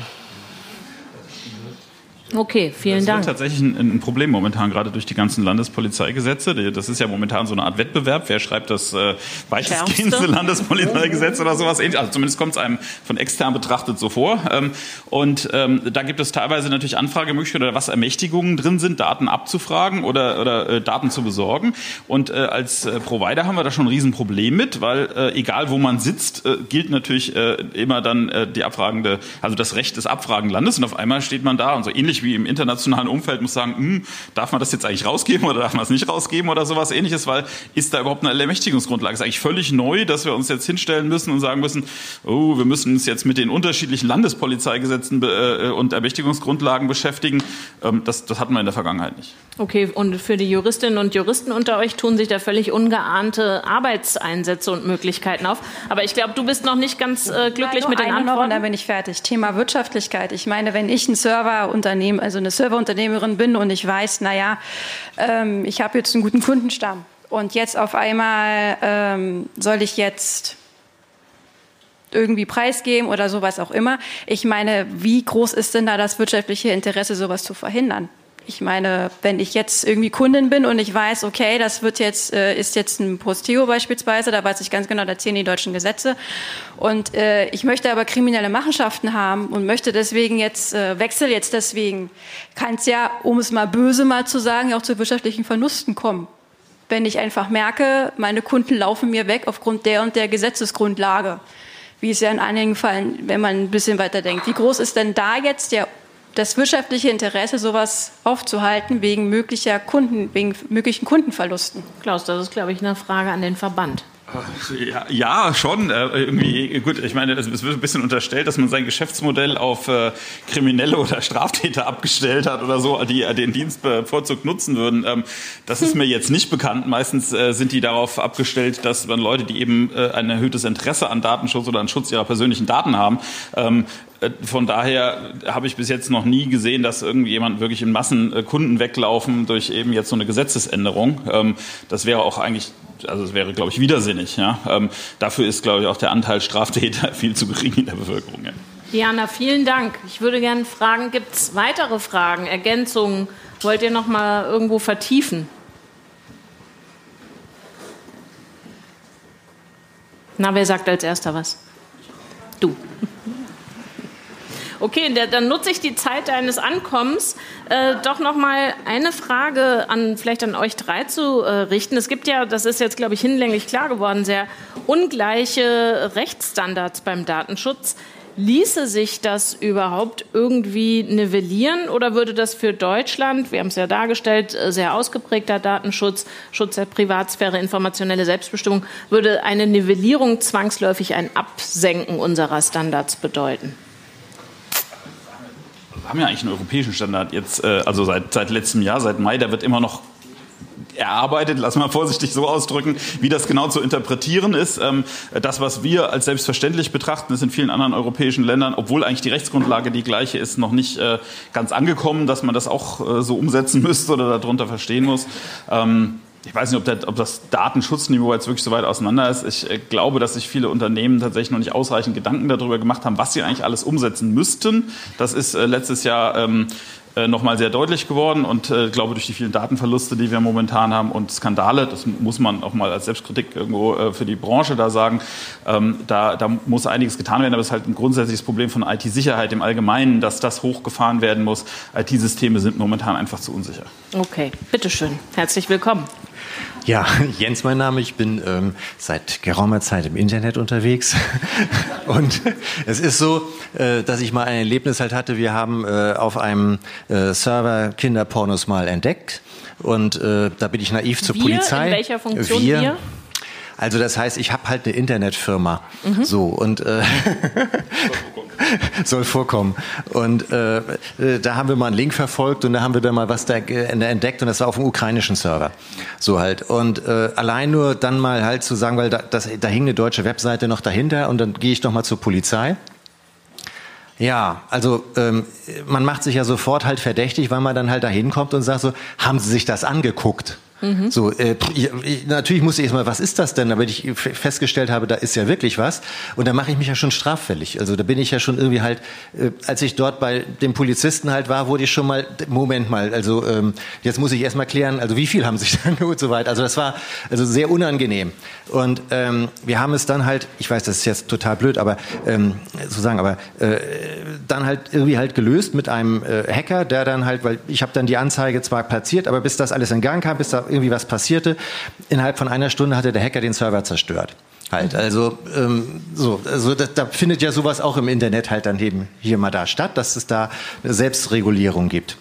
Okay, vielen
das
Dank.
Das ist tatsächlich ein, ein, Problem momentan, gerade durch die ganzen Landespolizeigesetze. Das ist ja momentan so eine Art Wettbewerb. Wer schreibt das äh, weitestgehendste Landespolizeigesetz oder sowas ähnliches? Also zumindest kommt es einem von extern betrachtet so vor. Ähm, und ähm, da gibt es teilweise natürlich Anfragemöglichkeiten oder was Ermächtigungen drin sind, Daten abzufragen oder, oder äh, Daten zu besorgen. Und äh, als äh, Provider haben wir da schon ein Riesenproblem mit, weil äh, egal wo man sitzt, äh, gilt natürlich immer dann die abfragende, also das Recht des Abfragenlandes. Und auf einmal steht man da und so ähnlich wie im internationalen Umfeld muss sagen, hm, darf man das jetzt eigentlich rausgeben oder darf man es nicht rausgeben oder sowas ähnliches, weil ist da überhaupt eine Ermächtigungsgrundlage? Ist eigentlich völlig neu, dass wir uns jetzt hinstellen müssen und sagen müssen, oh, wir müssen uns jetzt mit den unterschiedlichen Landespolizeigesetzen äh, und Ermächtigungsgrundlagen beschäftigen. Ähm, das, das hatten wir in der Vergangenheit nicht.
Okay, und für die Juristinnen und Juristen unter euch tun sich da völlig ungeahnte Arbeitseinsätze und Möglichkeiten auf. Aber ich glaube, du bist noch nicht ganz äh, glücklich
Nein,
mit den Antworten. Noch und
dann bin ich fertig. Thema Wirtschaftlichkeit. Ich meine, wenn ich ein Serverunternehmen also eine Serverunternehmerin bin und ich weiß, naja, ähm, ich habe jetzt einen guten Kundenstamm und jetzt auf einmal ähm, soll ich jetzt irgendwie preisgeben oder sowas auch immer. Ich meine, wie groß ist denn da das wirtschaftliche Interesse, sowas zu verhindern? Ich meine, wenn ich jetzt irgendwie Kundin bin und ich weiß, okay, das wird jetzt, äh, ist jetzt ein Posteo beispielsweise, da weiß ich ganz genau, da zählen die deutschen Gesetze. Und äh, ich möchte aber kriminelle Machenschaften haben und möchte deswegen jetzt, äh, wechsel jetzt deswegen, kann es ja, um es mal böse mal zu sagen, auch zu wirtschaftlichen Verlusten kommen. Wenn ich einfach merke, meine Kunden laufen mir weg aufgrund der und der Gesetzesgrundlage wie es ja in einigen Fällen, wenn man ein bisschen weiter denkt. Wie groß ist denn da jetzt der das wirtschaftliche Interesse, sowas aufzuhalten wegen möglicher Kunden, wegen möglichen Kundenverlusten?
Klaus, das ist, glaube ich, eine Frage an den Verband.
Ja, ja, schon. Äh, irgendwie, gut, ich meine, es wird ein bisschen unterstellt, dass man sein Geschäftsmodell auf äh, Kriminelle oder Straftäter abgestellt hat oder so, die äh, den Dienst bevorzugt nutzen würden. Ähm, das ist mir jetzt nicht bekannt. Meistens äh, sind die darauf abgestellt, dass man Leute, die eben äh, ein erhöhtes Interesse an Datenschutz oder an Schutz ihrer persönlichen Daten haben, ähm, äh, von daher habe ich bis jetzt noch nie gesehen, dass irgendjemand wirklich in Massen äh, Kunden weglaufen durch eben jetzt so eine Gesetzesänderung. Ähm, das wäre auch eigentlich, also es wäre, glaube ich, widersinnig. Ähm, dafür ist, glaube ich, auch der Anteil Straftäter (laughs) viel zu gering in der Bevölkerung.
Diana, vielen Dank. Ich würde gerne fragen, gibt es weitere Fragen, Ergänzungen? Wollt ihr noch mal irgendwo vertiefen? Na, wer sagt als erster was? Du. Okay, dann nutze ich die Zeit deines Ankommens, äh, doch noch mal eine Frage an vielleicht an euch drei zu äh, richten. Es gibt ja, das ist jetzt glaube ich hinlänglich klar geworden, sehr ungleiche Rechtsstandards beim Datenschutz. Ließe sich das überhaupt irgendwie nivellieren oder würde das für Deutschland, wir haben es ja dargestellt, äh, sehr ausgeprägter Datenschutz, Schutz der Privatsphäre, informationelle Selbstbestimmung, würde eine Nivellierung zwangsläufig ein Absenken unserer Standards bedeuten?
Haben ja eigentlich einen europäischen Standard jetzt, äh, also seit, seit letztem Jahr, seit Mai, der wird immer noch erarbeitet, lass mal vorsichtig so ausdrücken, wie das genau zu interpretieren ist. Ähm, das, was wir als selbstverständlich betrachten, ist in vielen anderen europäischen Ländern, obwohl eigentlich die Rechtsgrundlage die gleiche ist, noch nicht äh, ganz angekommen, dass man das auch äh, so umsetzen (laughs) müsste oder darunter verstehen muss. Ich weiß nicht, ob, der, ob, das Datenschutzniveau jetzt wirklich so weit auseinander ist. Ich äh, glaube, dass sich viele Unternehmen tatsächlich noch nicht ausreichend Gedanken darüber gemacht haben, was sie eigentlich alles umsetzen müssten. Das ist äh, letztes Jahr ähm, äh, nochmal sehr deutlich geworden und äh, glaube durch die vielen Datenverluste, die wir momentan haben und Skandale, das muss man auch mal als Selbstkritik irgendwo äh, für die Branche da sagen, ähm, da, da muss einiges getan werden, aber es ist halt ein grundsätzliches Problem von IT-Sicherheit im Allgemeinen, dass das hochgefahren werden muss. IT-Systeme sind momentan einfach zu unsicher.
Okay, bitteschön. Herzlich willkommen.
Ja, (laughs) Jens mein Name. Ich bin ähm, seit geraumer Zeit im Internet unterwegs. (laughs) Und es ist so, äh, dass ich mal ein Erlebnis halt hatte. Wir haben äh, auf einem äh, Server Kinderpornos mal entdeckt. Und äh, da bin ich naiv zur
wir?
Polizei.
In welcher Funktion
wir?
wir?
Also das heißt, ich habe halt eine Internetfirma. Mhm. So und äh, (laughs) soll vorkommen. Und äh, äh, da haben wir mal einen Link verfolgt und da haben wir dann mal was da entdeckt und das war auf dem ukrainischen Server. So halt. Und äh, allein nur dann mal halt zu sagen, weil da, das, da hing eine deutsche Webseite noch dahinter und dann gehe ich doch mal zur Polizei. Ja, also ähm, man macht sich ja sofort halt verdächtig, weil man dann halt da hinkommt und sagt so, haben Sie sich das angeguckt? Mhm. So, äh, ich, natürlich muss ich erstmal, was ist das denn? Damit ich festgestellt habe, da ist ja wirklich was. Und da mache ich mich ja schon straffällig. Also da bin ich ja schon irgendwie halt, äh, als ich dort bei dem Polizisten halt war, wurde ich schon mal, Moment mal, also ähm, jetzt muss ich erstmal klären, also wie viel haben sich (laughs) dann und so weiter. Also das war also sehr unangenehm. Und ähm, wir haben es dann halt, ich weiß, das ist jetzt total blöd, aber ähm, zu sagen, aber äh, dann halt irgendwie halt gelöst mit einem äh, Hacker, der dann halt, weil ich habe dann die Anzeige zwar platziert, aber bis das alles in Gang kam, bis da irgendwie was passierte. Innerhalb von einer Stunde hatte der Hacker den Server zerstört. Halt, also ähm, so, also da, da findet ja sowas auch im Internet halt dann eben hier mal da statt, dass es da eine Selbstregulierung gibt.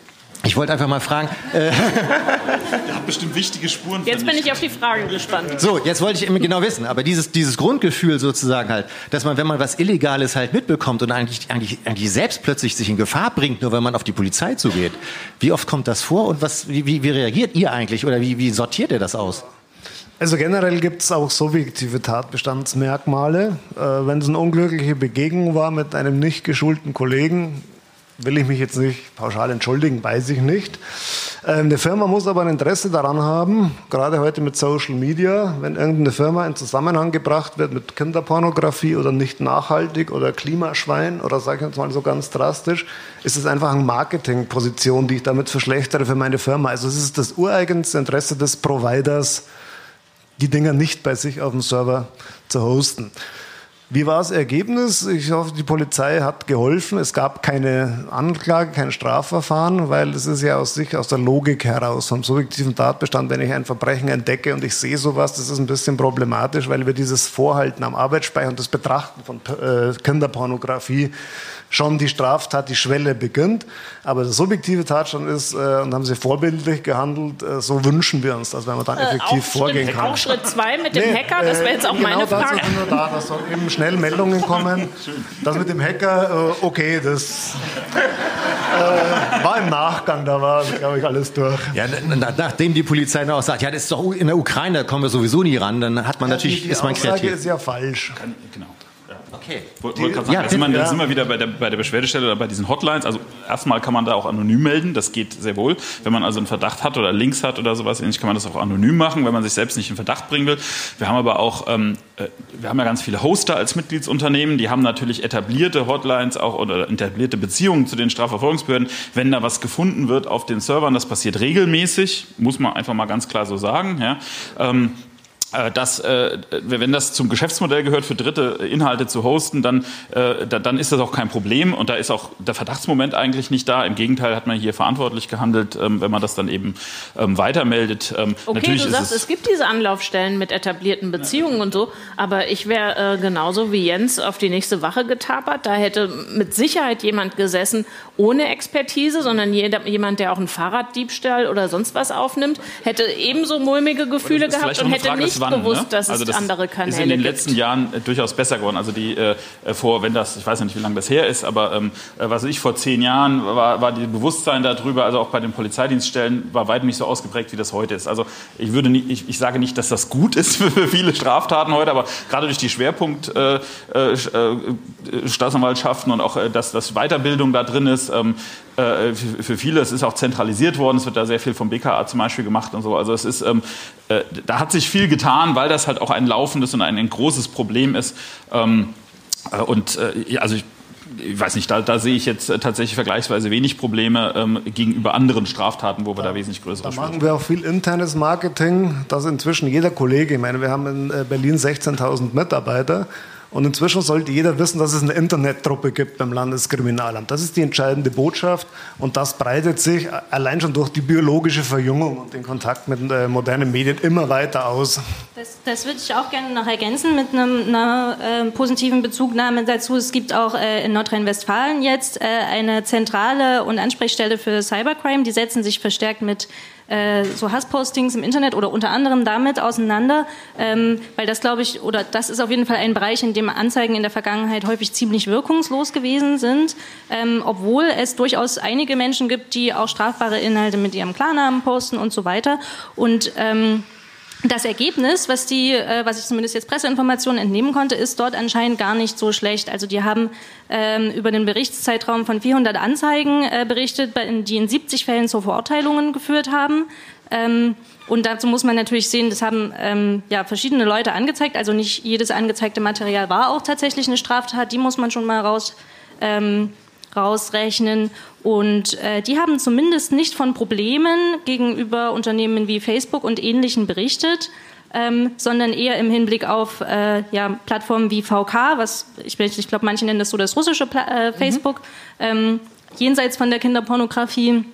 Ich wollte einfach mal fragen. Äh, (laughs)
Ihr habt bestimmt wichtige Spuren.
Jetzt bin ich auf die Frage gespannt.
So, jetzt wollte ich genau wissen, aber dieses, dieses Grundgefühl sozusagen halt, dass man, wenn man was Illegales halt mitbekommt und eigentlich, eigentlich, eigentlich selbst plötzlich sich in Gefahr bringt, nur wenn man auf die Polizei zugeht, wie oft kommt das vor und was, wie, wie, wie reagiert ihr eigentlich oder wie, wie sortiert ihr das aus?
Also generell gibt es auch subjektive Tatbestandsmerkmale. Äh, Wenn es eine unglückliche Begegnung war mit einem nicht geschulten Kollegen, will ich mich jetzt nicht pauschal entschuldigen, weiß ich nicht. Äh, Ähm, eine Firma muss aber ein Interesse daran haben, gerade heute mit Social Media, wenn irgendeine Firma in Zusammenhang gebracht wird mit Kinderpornografie oder nicht nachhaltig oder Klimaschwein oder sage ich jetzt mal so ganz drastisch, ist es einfach eine Marketingposition, die ich damit verschlechtere für meine Firma. Also es ist das ureigenste Interesse des Providers, die Dinger nicht bei sich auf dem Server zu hosten. Wie war das Ergebnis? Ich hoffe, die Polizei hat geholfen. Es gab keine Anklage, kein Strafverfahren, weil es ist ja aus sich, aus der Logik heraus, vom subjektiven Tatbestand, wenn ich ein Verbrechen entdecke und ich sehe sowas, das ist ein bisschen problematisch, weil wir dieses Vorhalten am Arbeitsspeicher und das Betrachten von äh, Kinderpornografie schon die Straftat, die Schwelle beginnt. Aber der subjektive Tatstand ist, äh, und haben sie vorbildlich gehandelt, äh, so wünschen wir uns, dass wenn man dann äh, effektiv
äh,
vorgehen
Schritt,
kann.
Auch Schritt zwei mit dem nee, Hacker, das wäre jetzt auch genau meine Frage.
Dazu sind wir da, dass soll eben schnell Meldungen kommen. (laughs) Das mit dem Hacker, äh, okay, das äh, war im Nachgang, da war, glaube ich, alles durch.
Ja, nachdem die Polizei dann auch sagt, ja, das ist doch in der Ukraine, da kommen wir sowieso nie ran, dann hat man natürlich,
die
ist man
Aussage
kreativ.
ist ja falsch.
Kann, genau.
Okay.
Wollte gerade sagen,
ja,
da, sind wir,
ja.
sind wir wieder bei der, bei der Beschwerdestelle oder bei diesen Hotlines. Also erstmal kann man da auch anonym melden, das geht sehr wohl. Wenn man also einen Verdacht hat oder Links hat oder sowas ähnlich, kann man das auch anonym machen, wenn man sich selbst nicht in Verdacht bringen will. Wir haben aber auch, ähm, äh, wir haben ja ganz viele Hoster als Mitgliedsunternehmen, die haben natürlich etablierte Hotlines auch oder etablierte Beziehungen zu den Strafverfolgungsbehörden. Wenn da was gefunden wird auf den Servern, das passiert regelmäßig, muss man einfach mal ganz klar so sagen. Ja. Ähm, äh, dass, äh, wenn das zum Geschäftsmodell gehört, für Dritte Inhalte zu hosten, dann, äh, dann ist das auch kein Problem und da ist auch der Verdachtsmoment eigentlich nicht da. Im Gegenteil hat man hier verantwortlich gehandelt, ähm, wenn man das dann eben ähm, weitermeldet.
Ähm, okay, Natürlich du sagst, es, es, gibt diese Anlaufstellen mit etablierten Beziehungen und so, aber ich wäre äh, genauso wie Jens auf die nächste Wache getapert. Da hätte mit Sicherheit jemand gesessen ohne Expertise, sondern jeder, jemand, der auch einen Fahrraddiebstahl oder sonst was aufnimmt, hätte ebenso mulmige Gefühle gehabt und hätte Frage, nicht wann, gewusst, ne? dass also das es andere Kanäle
ist in den
gibt.
letzten Jahren äh, durchaus besser geworden. Also die äh, vor, wenn das, ich weiß nicht, wie lange das her ist, aber ähm, äh, was ich vor zehn Jahren war, war die Bewusstsein darüber, also auch bei den Polizeidienststellen, war weit nicht so ausgeprägt, wie das heute ist. Also ich würde nicht, ich, ich sage nicht, dass das gut ist (laughs) für viele Straftaten heute, aber gerade durch die Schwerpunkt äh, äh, äh Staatsanwaltschaften und auch, dass, dass Weiterbildung da drin ist, ähm, für, für viele, es ist auch zentralisiert worden, es wird da sehr viel vom BKA zum Beispiel gemacht und so. Also es ist, ähm, da hat sich viel getan weil das halt auch ein laufendes und ein, ein großes Problem ist. Ähm, äh, und äh, also ich, ich weiß nicht, da, da, sehe ich jetzt äh, tatsächlich vergleichsweise wenig Probleme ähm, gegenüber anderen Straftaten, wo wir da, da wesentlich größere
Da machen wir auch viel internes Marketing, dass inzwischen jeder Kollege, ich meine, wir haben in äh, Berlin 16.000 Mitarbeiter und inzwischen sollte jeder wissen, dass es eine Internettruppe gibt beim Landeskriminalamt. Das ist die entscheidende Botschaft und das breitet sich allein schon durch die biologische Verjüngung und den Kontakt mit äh, modernen Medien immer weiter aus.
Das, das würde ich auch gerne noch ergänzen mit einem, einer äh, positiven Bezugnahme dazu. Es gibt auch äh, in Nordrhein-Westfalen jetzt äh, eine zentrale und Ansprechstelle für Cybercrime. Die setzen sich verstärkt mit äh, so Hasspostings im Internet oder unter anderem damit auseinander, ähm, weil das glaube ich, oder das ist auf jeden Fall ein Bereich, in dem Anzeigen in der Vergangenheit häufig ziemlich wirkungslos gewesen sind, ähm, obwohl es durchaus einige Menschen gibt, die auch strafbare Inhalte mit ihrem Klarnamen posten und so weiter. Und ähm, das Ergebnis, was die, äh, was ich zumindest jetzt Presseinformationen entnehmen konnte, ist dort anscheinend gar nicht so schlecht. Also die haben ähm, über den Berichtszeitraum von 400 Anzeigen äh, berichtet, die in 70 Fällen zu Verurteilungen geführt haben. Ähm, und dazu muss man natürlich sehen, das haben ähm, ja verschiedene Leute angezeigt. Also nicht jedes angezeigte Material war auch tatsächlich eine Straftat. Die muss man schon mal raus ähm, rausrechnen. Und äh, die haben zumindest nicht von Problemen gegenüber Unternehmen wie Facebook und Ähnlichen berichtet. Ähm, sondern eher im Hinblick auf äh, ja, Plattformen wie VK, was ich, ich glaube, manche nennen das so das russische Pla äh, Facebook, mhm. ähm, jenseits von der Kinderpornografie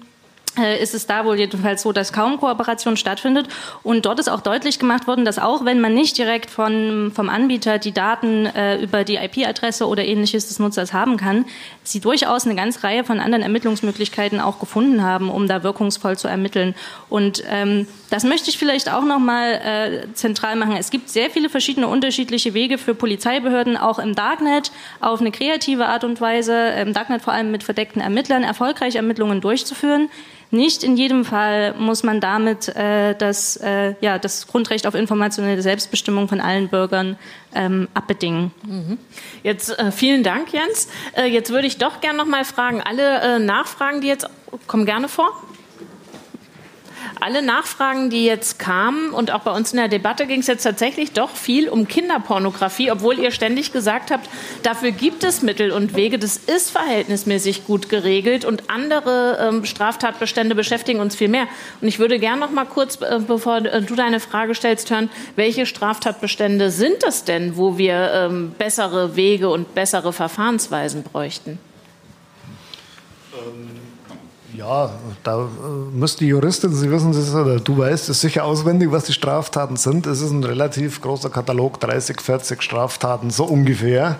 äh, ist es da wohl jedenfalls so, dass kaum Kooperation stattfindet. Und dort ist auch deutlich gemacht worden, dass auch wenn man nicht direkt von, vom Anbieter die Daten äh, über die IP-Adresse oder ähnliches des Nutzers haben kann, sie durchaus eine ganze Reihe von anderen Ermittlungsmöglichkeiten auch gefunden haben, um da wirkungsvoll zu ermitteln. Und ähm, das möchte ich vielleicht auch noch mal äh, zentral machen. Es gibt sehr viele verschiedene unterschiedliche Wege für Polizeibehörden, auch im Darknet, auf eine kreative Art und Weise, im Darknet vor allem mit verdeckten Ermittlern, erfolgreich Ermittlungen durchzuführen. Nicht in jedem Fall muss man damit äh, das, äh, ja, das Grundrecht auf informationelle Selbstbestimmung von allen Bürgern ähm, abbedingen.
Mhm. Jetzt äh, vielen Dank, Jens. Äh, jetzt würde ich doch gerne noch mal fragen, alle äh, Nachfragen, die jetzt kommen gerne vor. Alle Nachfragen, die jetzt kamen und auch bei uns in der Debatte ging es jetzt tatsächlich doch viel um Kinderpornografie, obwohl ihr ständig gesagt habt, dafür gibt es Mittel und Wege, das ist verhältnismäßig gut geregelt und andere ähm, Straftatbestände beschäftigen uns viel mehr. Und ich würde gerne noch mal kurz, äh, bevor äh, du deine Frage stellst, hören, welche Straftatbestände sind es denn, wo wir ähm, bessere Wege und bessere Verfahrensweisen bräuchten?
Ähm ja, da äh, müsste die Juristin, Sie wissen es, oder du weißt es sicher auswendig, was die Straftaten sind. Es ist ein relativ großer Katalog, 30, 40 Straftaten, so ungefähr.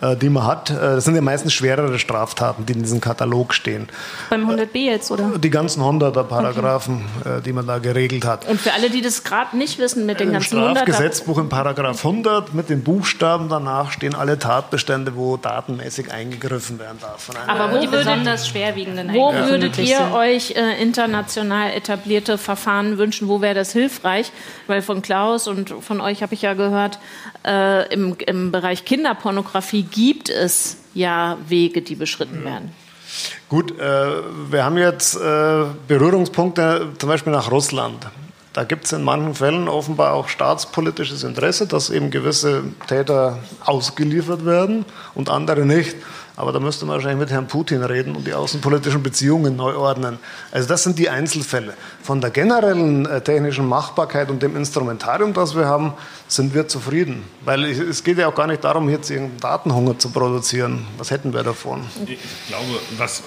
Äh, die man hat. Äh, das sind ja meistens schwerere Straftaten, die in diesem Katalog stehen.
Beim 100b jetzt, oder?
Die ganzen 100er Paragraphen, okay. Äh, die man da geregelt hat.
Und für alle, die das gerade nicht wissen, mit den
Im
ganzen
Strafgesetzbuch im Paragraph 100 mit den Buchstaben danach stehen alle Tatbestände, wo datenmäßig eingegriffen werden darf.
Aber wo die besonders schwerwiegenden Wo würdet ihr sind? euch äh, international etablierte Verfahren wünschen? Wo wäre das hilfreich? Weil von Klaus und von euch habe ich ja gehört, äh, im, im Bereich Kinderpornografie gibt es ja Wege, die beschritten werden.
Gut, äh, wir haben jetzt äh, Berührungspunkte zum Beispiel nach Russland. Da gibt es in manchen Fällen offenbar auch staatspolitisches Interesse, dass eben gewisse Täter ausgeliefert werden und andere nicht. Aber da müsste man wahrscheinlich mit Herrn Putin reden und die außenpolitischen Beziehungen neu ordnen. Also das sind die Einzelfälle. Von der generellen äh, technischen Machbarkeit und dem Instrumentarium, das wir haben, sind wir zufrieden. Weil es geht ja auch gar nicht darum, jetzt irgendeinen Datenhunger zu produzieren. Was hätten wir davon?
Ich glaube, was,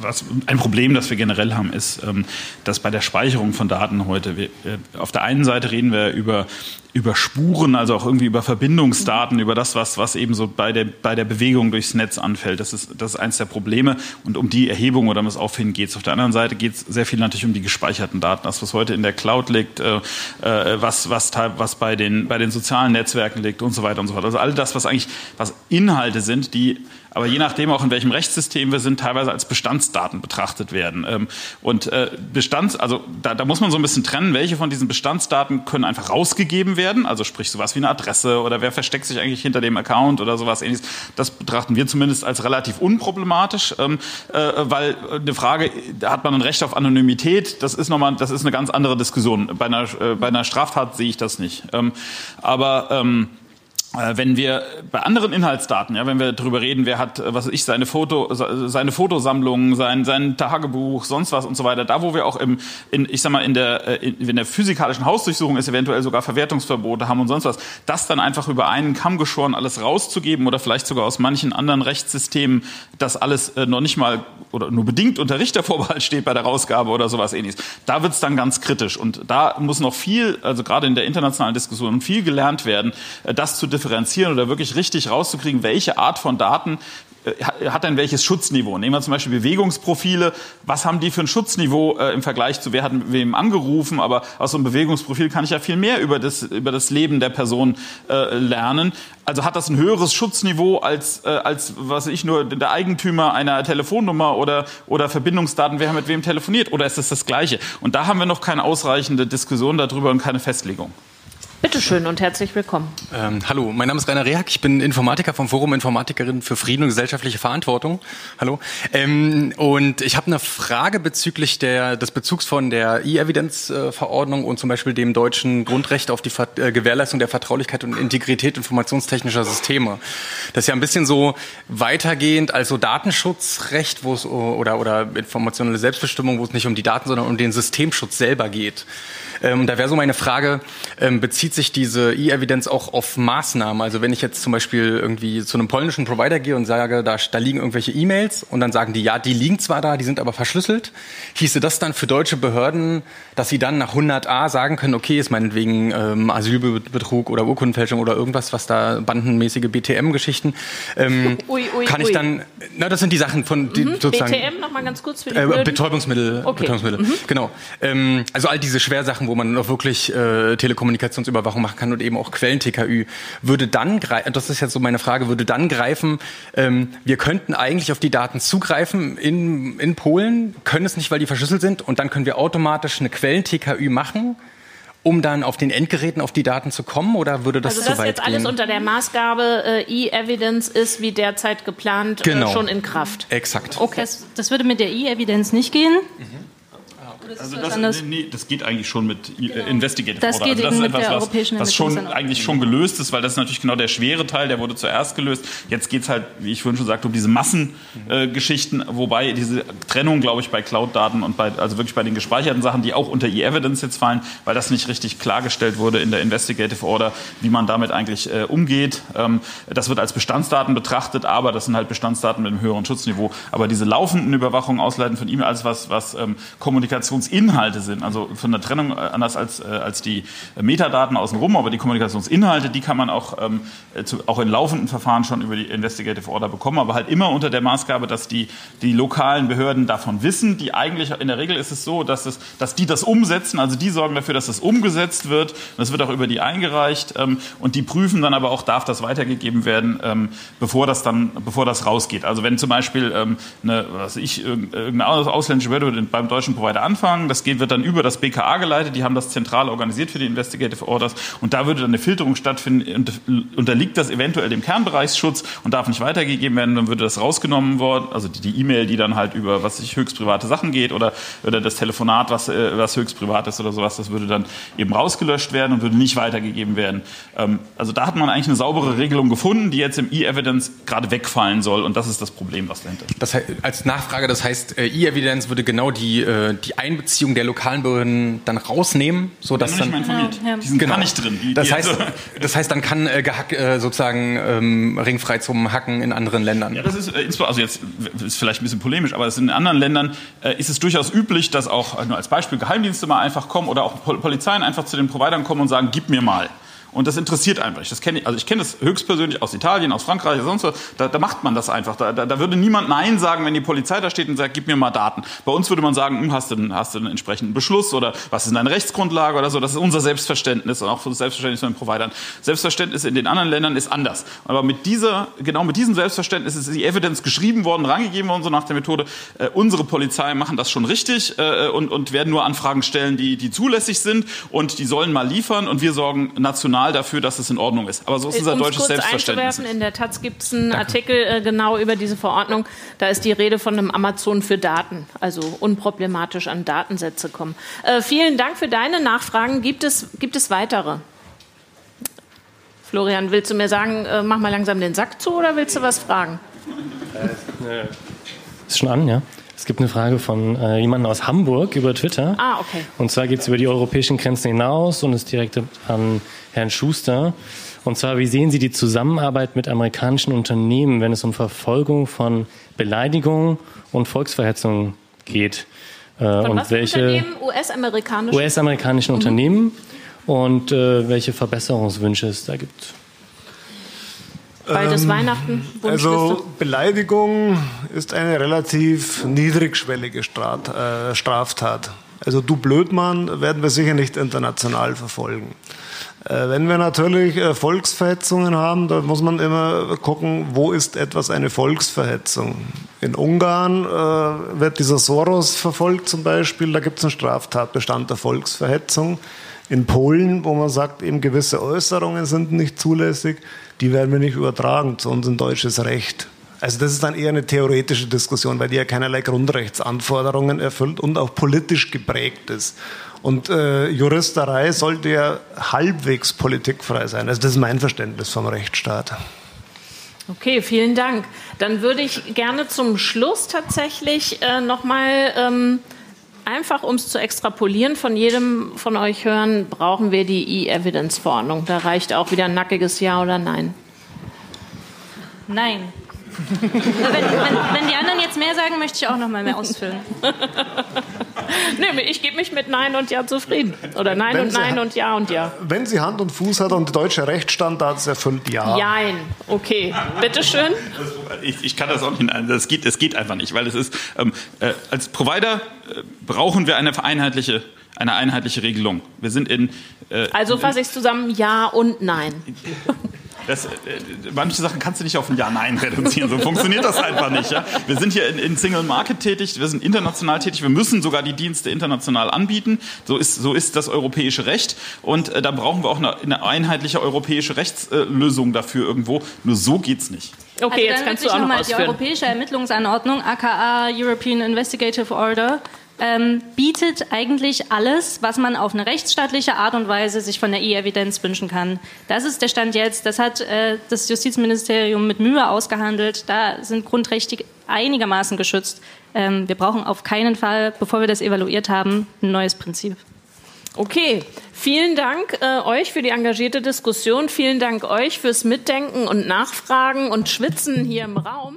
was ein Problem, das wir generell haben, ist, ähm, dass bei der Speicherung von Daten heute, wir, äh, auf der einen Seite reden wir über über Spuren, also auch irgendwie über Verbindungsdaten, über das, was, was eben so bei der, bei der Bewegung durchs Netz anfällt. Das ist, das ist eines der Probleme. Und um die Erhebung oder um das Auffinden geht es. Auf der anderen Seite geht es sehr viel natürlich um die gespeicherten Daten. Das, was heute in der Cloud liegt, äh, äh, was, was, was bei, den, bei den sozialen Netzwerken liegt und so weiter und so fort. Also all das, was eigentlich, was Inhalte sind, die aber je nachdem auch in welchem Rechtssystem wir sind, teilweise als Bestandsdaten betrachtet werden. Ähm, und äh, Bestands, also da, da muss man so ein bisschen trennen, welche von diesen Bestandsdaten können einfach rausgegeben werden, also sprich sowas wie eine Adresse oder wer versteckt sich eigentlich hinter dem Account oder sowas ähnliches. Das betrachten wir zumindest als relativ unproblematisch, ähm, äh, weil eine Frage, hat man ein Recht auf Anonymität, das ist nochmal, das ist eine ganz andere Diskussion. Bei einer, äh, bei einer Straftat sehe ich das nicht. Ähm, aber ähm, äh, wenn wir bei anderen Inhaltsdaten, ja, wenn wir darüber reden, wer hat, äh, was ich, seine Foto, seine Fotosammlung, sein, sein Tagebuch, sonst was und so weiter, da wo wir auch im, in, ich sag mal, in der, äh, in, in der physikalischen Hausdurchsuchung ist, eventuell sogar Verwertungsverbote haben und sonst was, das dann einfach über einen Kamm geschoren alles rauszugeben oder vielleicht sogar aus manchen anderen Rechtssystemen, das alles äh, noch nicht mal oder nur bedingt unter Richtervorbehalt steht bei der Rausgabe oder sowas ähnliches. Da wird's dann ganz kritisch und da muss noch viel, also gerade in der internationalen Diskussion, viel gelernt werden, das zu differenzieren oder wirklich richtig rauszukriegen, welche Art von Daten äh, hat denn welches Schutzniveau? Nehmen wir zum Beispiel Bewegungsprofile. Was haben die für ein Schutzniveau äh, im Vergleich zu wer hat wem angerufen? Aber aus so einem Bewegungsprofil kann ich ja viel mehr über das, über das Leben der Person äh, lernen. Also hat das ein höheres Schutzniveau als, äh, als was ich nur der Eigentümer einer Telefonnummer oder, oder Verbindungsdaten, wer mit wem telefoniert? Oder ist es das Gleiche? Und da haben wir noch keine ausreichende Diskussion darüber und keine Festlegung.
Bitte schön und herzlich willkommen.
Ähm, hallo, mein Name ist Rainer Rehak. Ich bin Informatiker vom Forum Informatikerin für Frieden und gesellschaftliche Verantwortung. Hallo. Ähm, und ich habe eine Frage bezüglich der, des Bezugs von der E-Evidence-Verordnung und zum Beispiel dem deutschen Grundrecht auf die Ver äh, Gewährleistung der Vertraulichkeit und Integrität informationstechnischer Systeme. Das ist ja ein bisschen so weitergehend als so Datenschutzrecht, wo es oder, oder informationelle Selbstbestimmung, wo es nicht um die Daten, sondern um den Systemschutz selber geht. Ähm, da wäre so meine Frage, ähm, bezieht sich diese E-Evidenz auch auf Maßnahmen? Also wenn ich jetzt zum Beispiel irgendwie zu einem polnischen Provider gehe und sage, da, da liegen irgendwelche E-Mails und dann sagen die, ja, die liegen zwar da, die sind aber verschlüsselt, hieße das dann für deutsche Behörden, dass sie dann nach 100a sagen können, okay, ist meinetwegen ähm, Asylbetrug oder Urkundenfälschung oder irgendwas, was da bandenmäßige BTM-Geschichten, ähm, (laughs) ui, ui, kann ich ui. dann, na, das sind die Sachen von, die mhm, sozusagen.
BTM nochmal ganz kurz für die
äh, Betäubungsmittel, okay. Betäubungsmittel, mhm. genau. Ähm, also all diese Schwersachen, wo man auch wirklich äh, Telekommunikationsüberwachung machen kann und eben auch Quellen-TKÜ, würde dann greifen, das ist jetzt so meine Frage, würde dann greifen, ähm, wir könnten eigentlich auf die Daten zugreifen in, in Polen, können es nicht, weil die verschlüsselt sind und dann können wir automatisch eine Quellen-TKÜ machen um dann auf den Endgeräten auf die Daten zu kommen oder würde das
also
zu weit gehen?
Also das jetzt alles unter der Maßgabe äh, E-Evidence ist wie derzeit geplant äh, genau. äh, schon in Kraft.
Exakt.
Okay. Das, das, würde mit der E-Evidence nicht gehen. Mhm.
Also das, nee, das geht eigentlich schon mit genau. Investigative
das
Order.
Geht
also das
ist etwas,
was, was schon eigentlich schon gelöst ist, weil das ist natürlich genau der schwere Teil, der wurde zuerst gelöst. Jetzt geht es halt, wie ich vorhin schon sagte, um diese Massengeschichten, äh, wobei diese Trennung, glaube ich, bei Cloud-Daten und bei, also wirklich bei den gespeicherten Sachen, die auch unter E-Evidence jetzt fallen, weil das nicht richtig klargestellt wurde in der Investigative Order, wie man damit eigentlich äh, umgeht. Ähm, das wird als Bestandsdaten betrachtet, aber das sind halt Bestandsdaten mit einem höheren Schutzniveau. Aber diese laufenden Überwachungen, Ausleiten von E-Mail, alles was, was ähm, Kommunikationsinhalte sind, also von der Trennung äh, anders als, äh, als die Metadaten außenrum, aber die Kommunikationsinhalte, die kann man auch, ähm, zu, auch in laufenden Verfahren schon über die Investigative Order bekommen, aber halt immer unter der Maßgabe, dass die, die lokalen Behörden davon wissen. Die eigentlich, in der Regel ist es so, dass, es, dass die das umsetzen, also die sorgen dafür, dass das umgesetzt wird. Das wird auch über die eingereicht ähm, und die prüfen dann aber auch, darf das weitergegeben werden, ähm, bevor das dann, bevor das rausgeht. Also wenn zum Beispiel ähm, eine, was ich, irgendeine ausländische Behörde beim deutschen Provider anfangen, das wird dann über das BKA geleitet, die haben das zentral organisiert für die Investigative Orders und da würde dann eine Filterung stattfinden, und unterliegt das eventuell dem Kernbereichsschutz und darf nicht weitergegeben werden, dann würde das rausgenommen worden, also die E-Mail, die dann halt über, was sich höchst private Sachen geht oder, oder das Telefonat, was, äh, was höchst privat ist oder sowas, das würde dann eben rausgelöscht werden und würde nicht weitergegeben werden. Ähm, also da hat man eigentlich eine saubere Regelung gefunden, die jetzt im E-Evidence gerade wegfallen soll und das ist das Problem, was dahinter.
Das heißt, als Nachfrage, das heißt, äh, E-Evidence würde genau die, äh, die Einbeziehung der lokalen Behörden dann rausnehmen, so dass dann
informiert. Ja, ja. Die sind genau. gar nicht drin.
Die, das, heißt, also (laughs) das heißt, dann kann äh, gehack, äh, sozusagen ähm, ringfrei zum Hacken in anderen Ländern.
Ja, das ist äh, also jetzt ist vielleicht ein bisschen polemisch, aber in anderen Ländern äh, ist es durchaus üblich, dass auch nur als Beispiel Geheimdienste mal einfach kommen oder auch Polizeien einfach zu den Providern kommen und sagen, gib mir mal. Und das interessiert einfach. Das kenne ich, also ich kenne das höchstpersönlich aus Italien, aus Frankreich, sonst was. Da, da macht man das einfach. Da, da, da, würde niemand Nein sagen, wenn die Polizei da steht und sagt, gib mir mal Daten. Bei uns würde man sagen, hm, hast, du, hast du einen entsprechenden Beschluss oder was ist deine Rechtsgrundlage oder so. Das ist unser Selbstverständnis und auch das Selbstverständnis von den Providern. Selbstverständnis in den anderen Ländern ist anders. Aber mit dieser, genau mit diesem Selbstverständnis ist die Evidence geschrieben worden, rangegeben worden, so nach der Methode, äh, unsere Polizei machen das schon richtig äh, und, und werden nur Anfragen stellen, die, die zulässig sind und die sollen mal liefern und wir sorgen national Signal dafür, dass es in Ordnung ist. Aber so ist unser
um
deutsches Selbstverständnis.
In der Taz gibt es einen Danke. Artikel äh, genau über diese Verordnung. Da ist die Rede von einem Amazon für Daten, also unproblematisch an Datensätze kommen. Äh, vielen Dank für deine Nachfragen. Gibt es, gibt es weitere? Florian, willst du mir sagen, äh, mach mal langsam den Sack zu oder willst du was fragen?
Äh, ist schon an, ja. Es gibt eine Frage von äh, jemandem aus Hamburg über Twitter.
Ah, okay.
Und zwar geht es über die europäischen Grenzen hinaus und ist direkt an Herrn Schuster. Und zwar, wie sehen Sie die Zusammenarbeit mit amerikanischen Unternehmen, wenn es um Verfolgung von Beleidigungen und Volksverhetzung geht?
Äh, von und welche US-amerikanischen
US-amerikanischen mhm. Unternehmen und äh, welche Verbesserungswünsche es da gibt?
Beides ähm, Weihnachten.
Also Beleidigung ist eine relativ niedrigschwellige äh, Straftat. Also du Blödmann werden wir sicher nicht international verfolgen. Äh, wenn wir natürlich äh, Volksverhetzungen haben, da muss man immer gucken, wo ist etwas eine Volksverhetzung. In Ungarn wird dieser Soros verfolgt zum Beispiel, da gibt es einen Straftatbestand der Volksverhetzung. In Polen, wo man sagt, eben gewisse Äußerungen sind nicht zulässig, die werden wir nicht übertragen zu uns in deutsches Recht. Also das ist dann eher eine theoretische Diskussion, weil die ja keinerlei Grundrechtsanforderungen erfüllt und auch politisch geprägt ist. Und äh, Juristerei sollte ja halbwegs politikfrei sein. Also das ist mein Verständnis vom Rechtsstaat.
Okay, vielen Dank. Dann würde ich gerne zum Schluss tatsächlich äh, nochmal ähm, einfach, um es zu extrapolieren, von jedem von euch hören, brauchen wir die E-Evidence-Verordnung. Da reicht auch wieder ein nackiges Ja oder Nein.
Nein. Wenn, wenn, wenn, die anderen jetzt mehr sagen, möchte ich auch noch mal mehr ausfüllen. (laughs)
nee, ich gebe mich mit Nein und Ja zufrieden. Oder Nein wenn und Nein und Ja und Ja.
Wenn sie Hand und Fuß hat und deutsche Rechtsstandards erfüllt, Ja.
Jein. Okay. Bitteschön.
Ich, ich kann das auch nicht. Das geht, das geht einfach nicht, weil es ist, ähm, äh, als Provider äh, brauchen wir eine einheitliche eine einheitliche Regelung. Wir sind in.
Äh, also fasse ich es zusammen: Ja und Nein. (laughs)
Das, äh, manche Sachen kannst du nicht auf ein Ja-Nein reduzieren. So funktioniert das einfach nicht. Ja? Wir sind hier in, in, Single Market tätig, wir sind international tätig, wir müssen sogar die Dienste international anbieten. So ist, so ist das europäische Recht. Und äh, da brauchen wir auch eine, eine einheitliche europäische Rechtslösung dafür irgendwo. Nur so geht es nicht.
Okay, also jetzt kannst du auch noch mal Die europäische Ermittlungsanordnung, aka European Investigative Order, ähm, bietet eigentlich alles, was man auf eine rechtsstaatliche Art und Weise sich von der E-Evidenz wünschen kann. Das ist der Stand jetzt. Das hat äh, das Justizministerium mit Mühe ausgehandelt. Da sind Grundrechte einigermaßen geschützt. Ähm, wir brauchen auf keinen Fall, bevor wir das evaluiert haben, ein neues Prinzip.
Okay, vielen Dank äh, euch für die engagierte Diskussion. Vielen Dank euch fürs Mitdenken und Nachfragen und Schwitzen hier im Raum.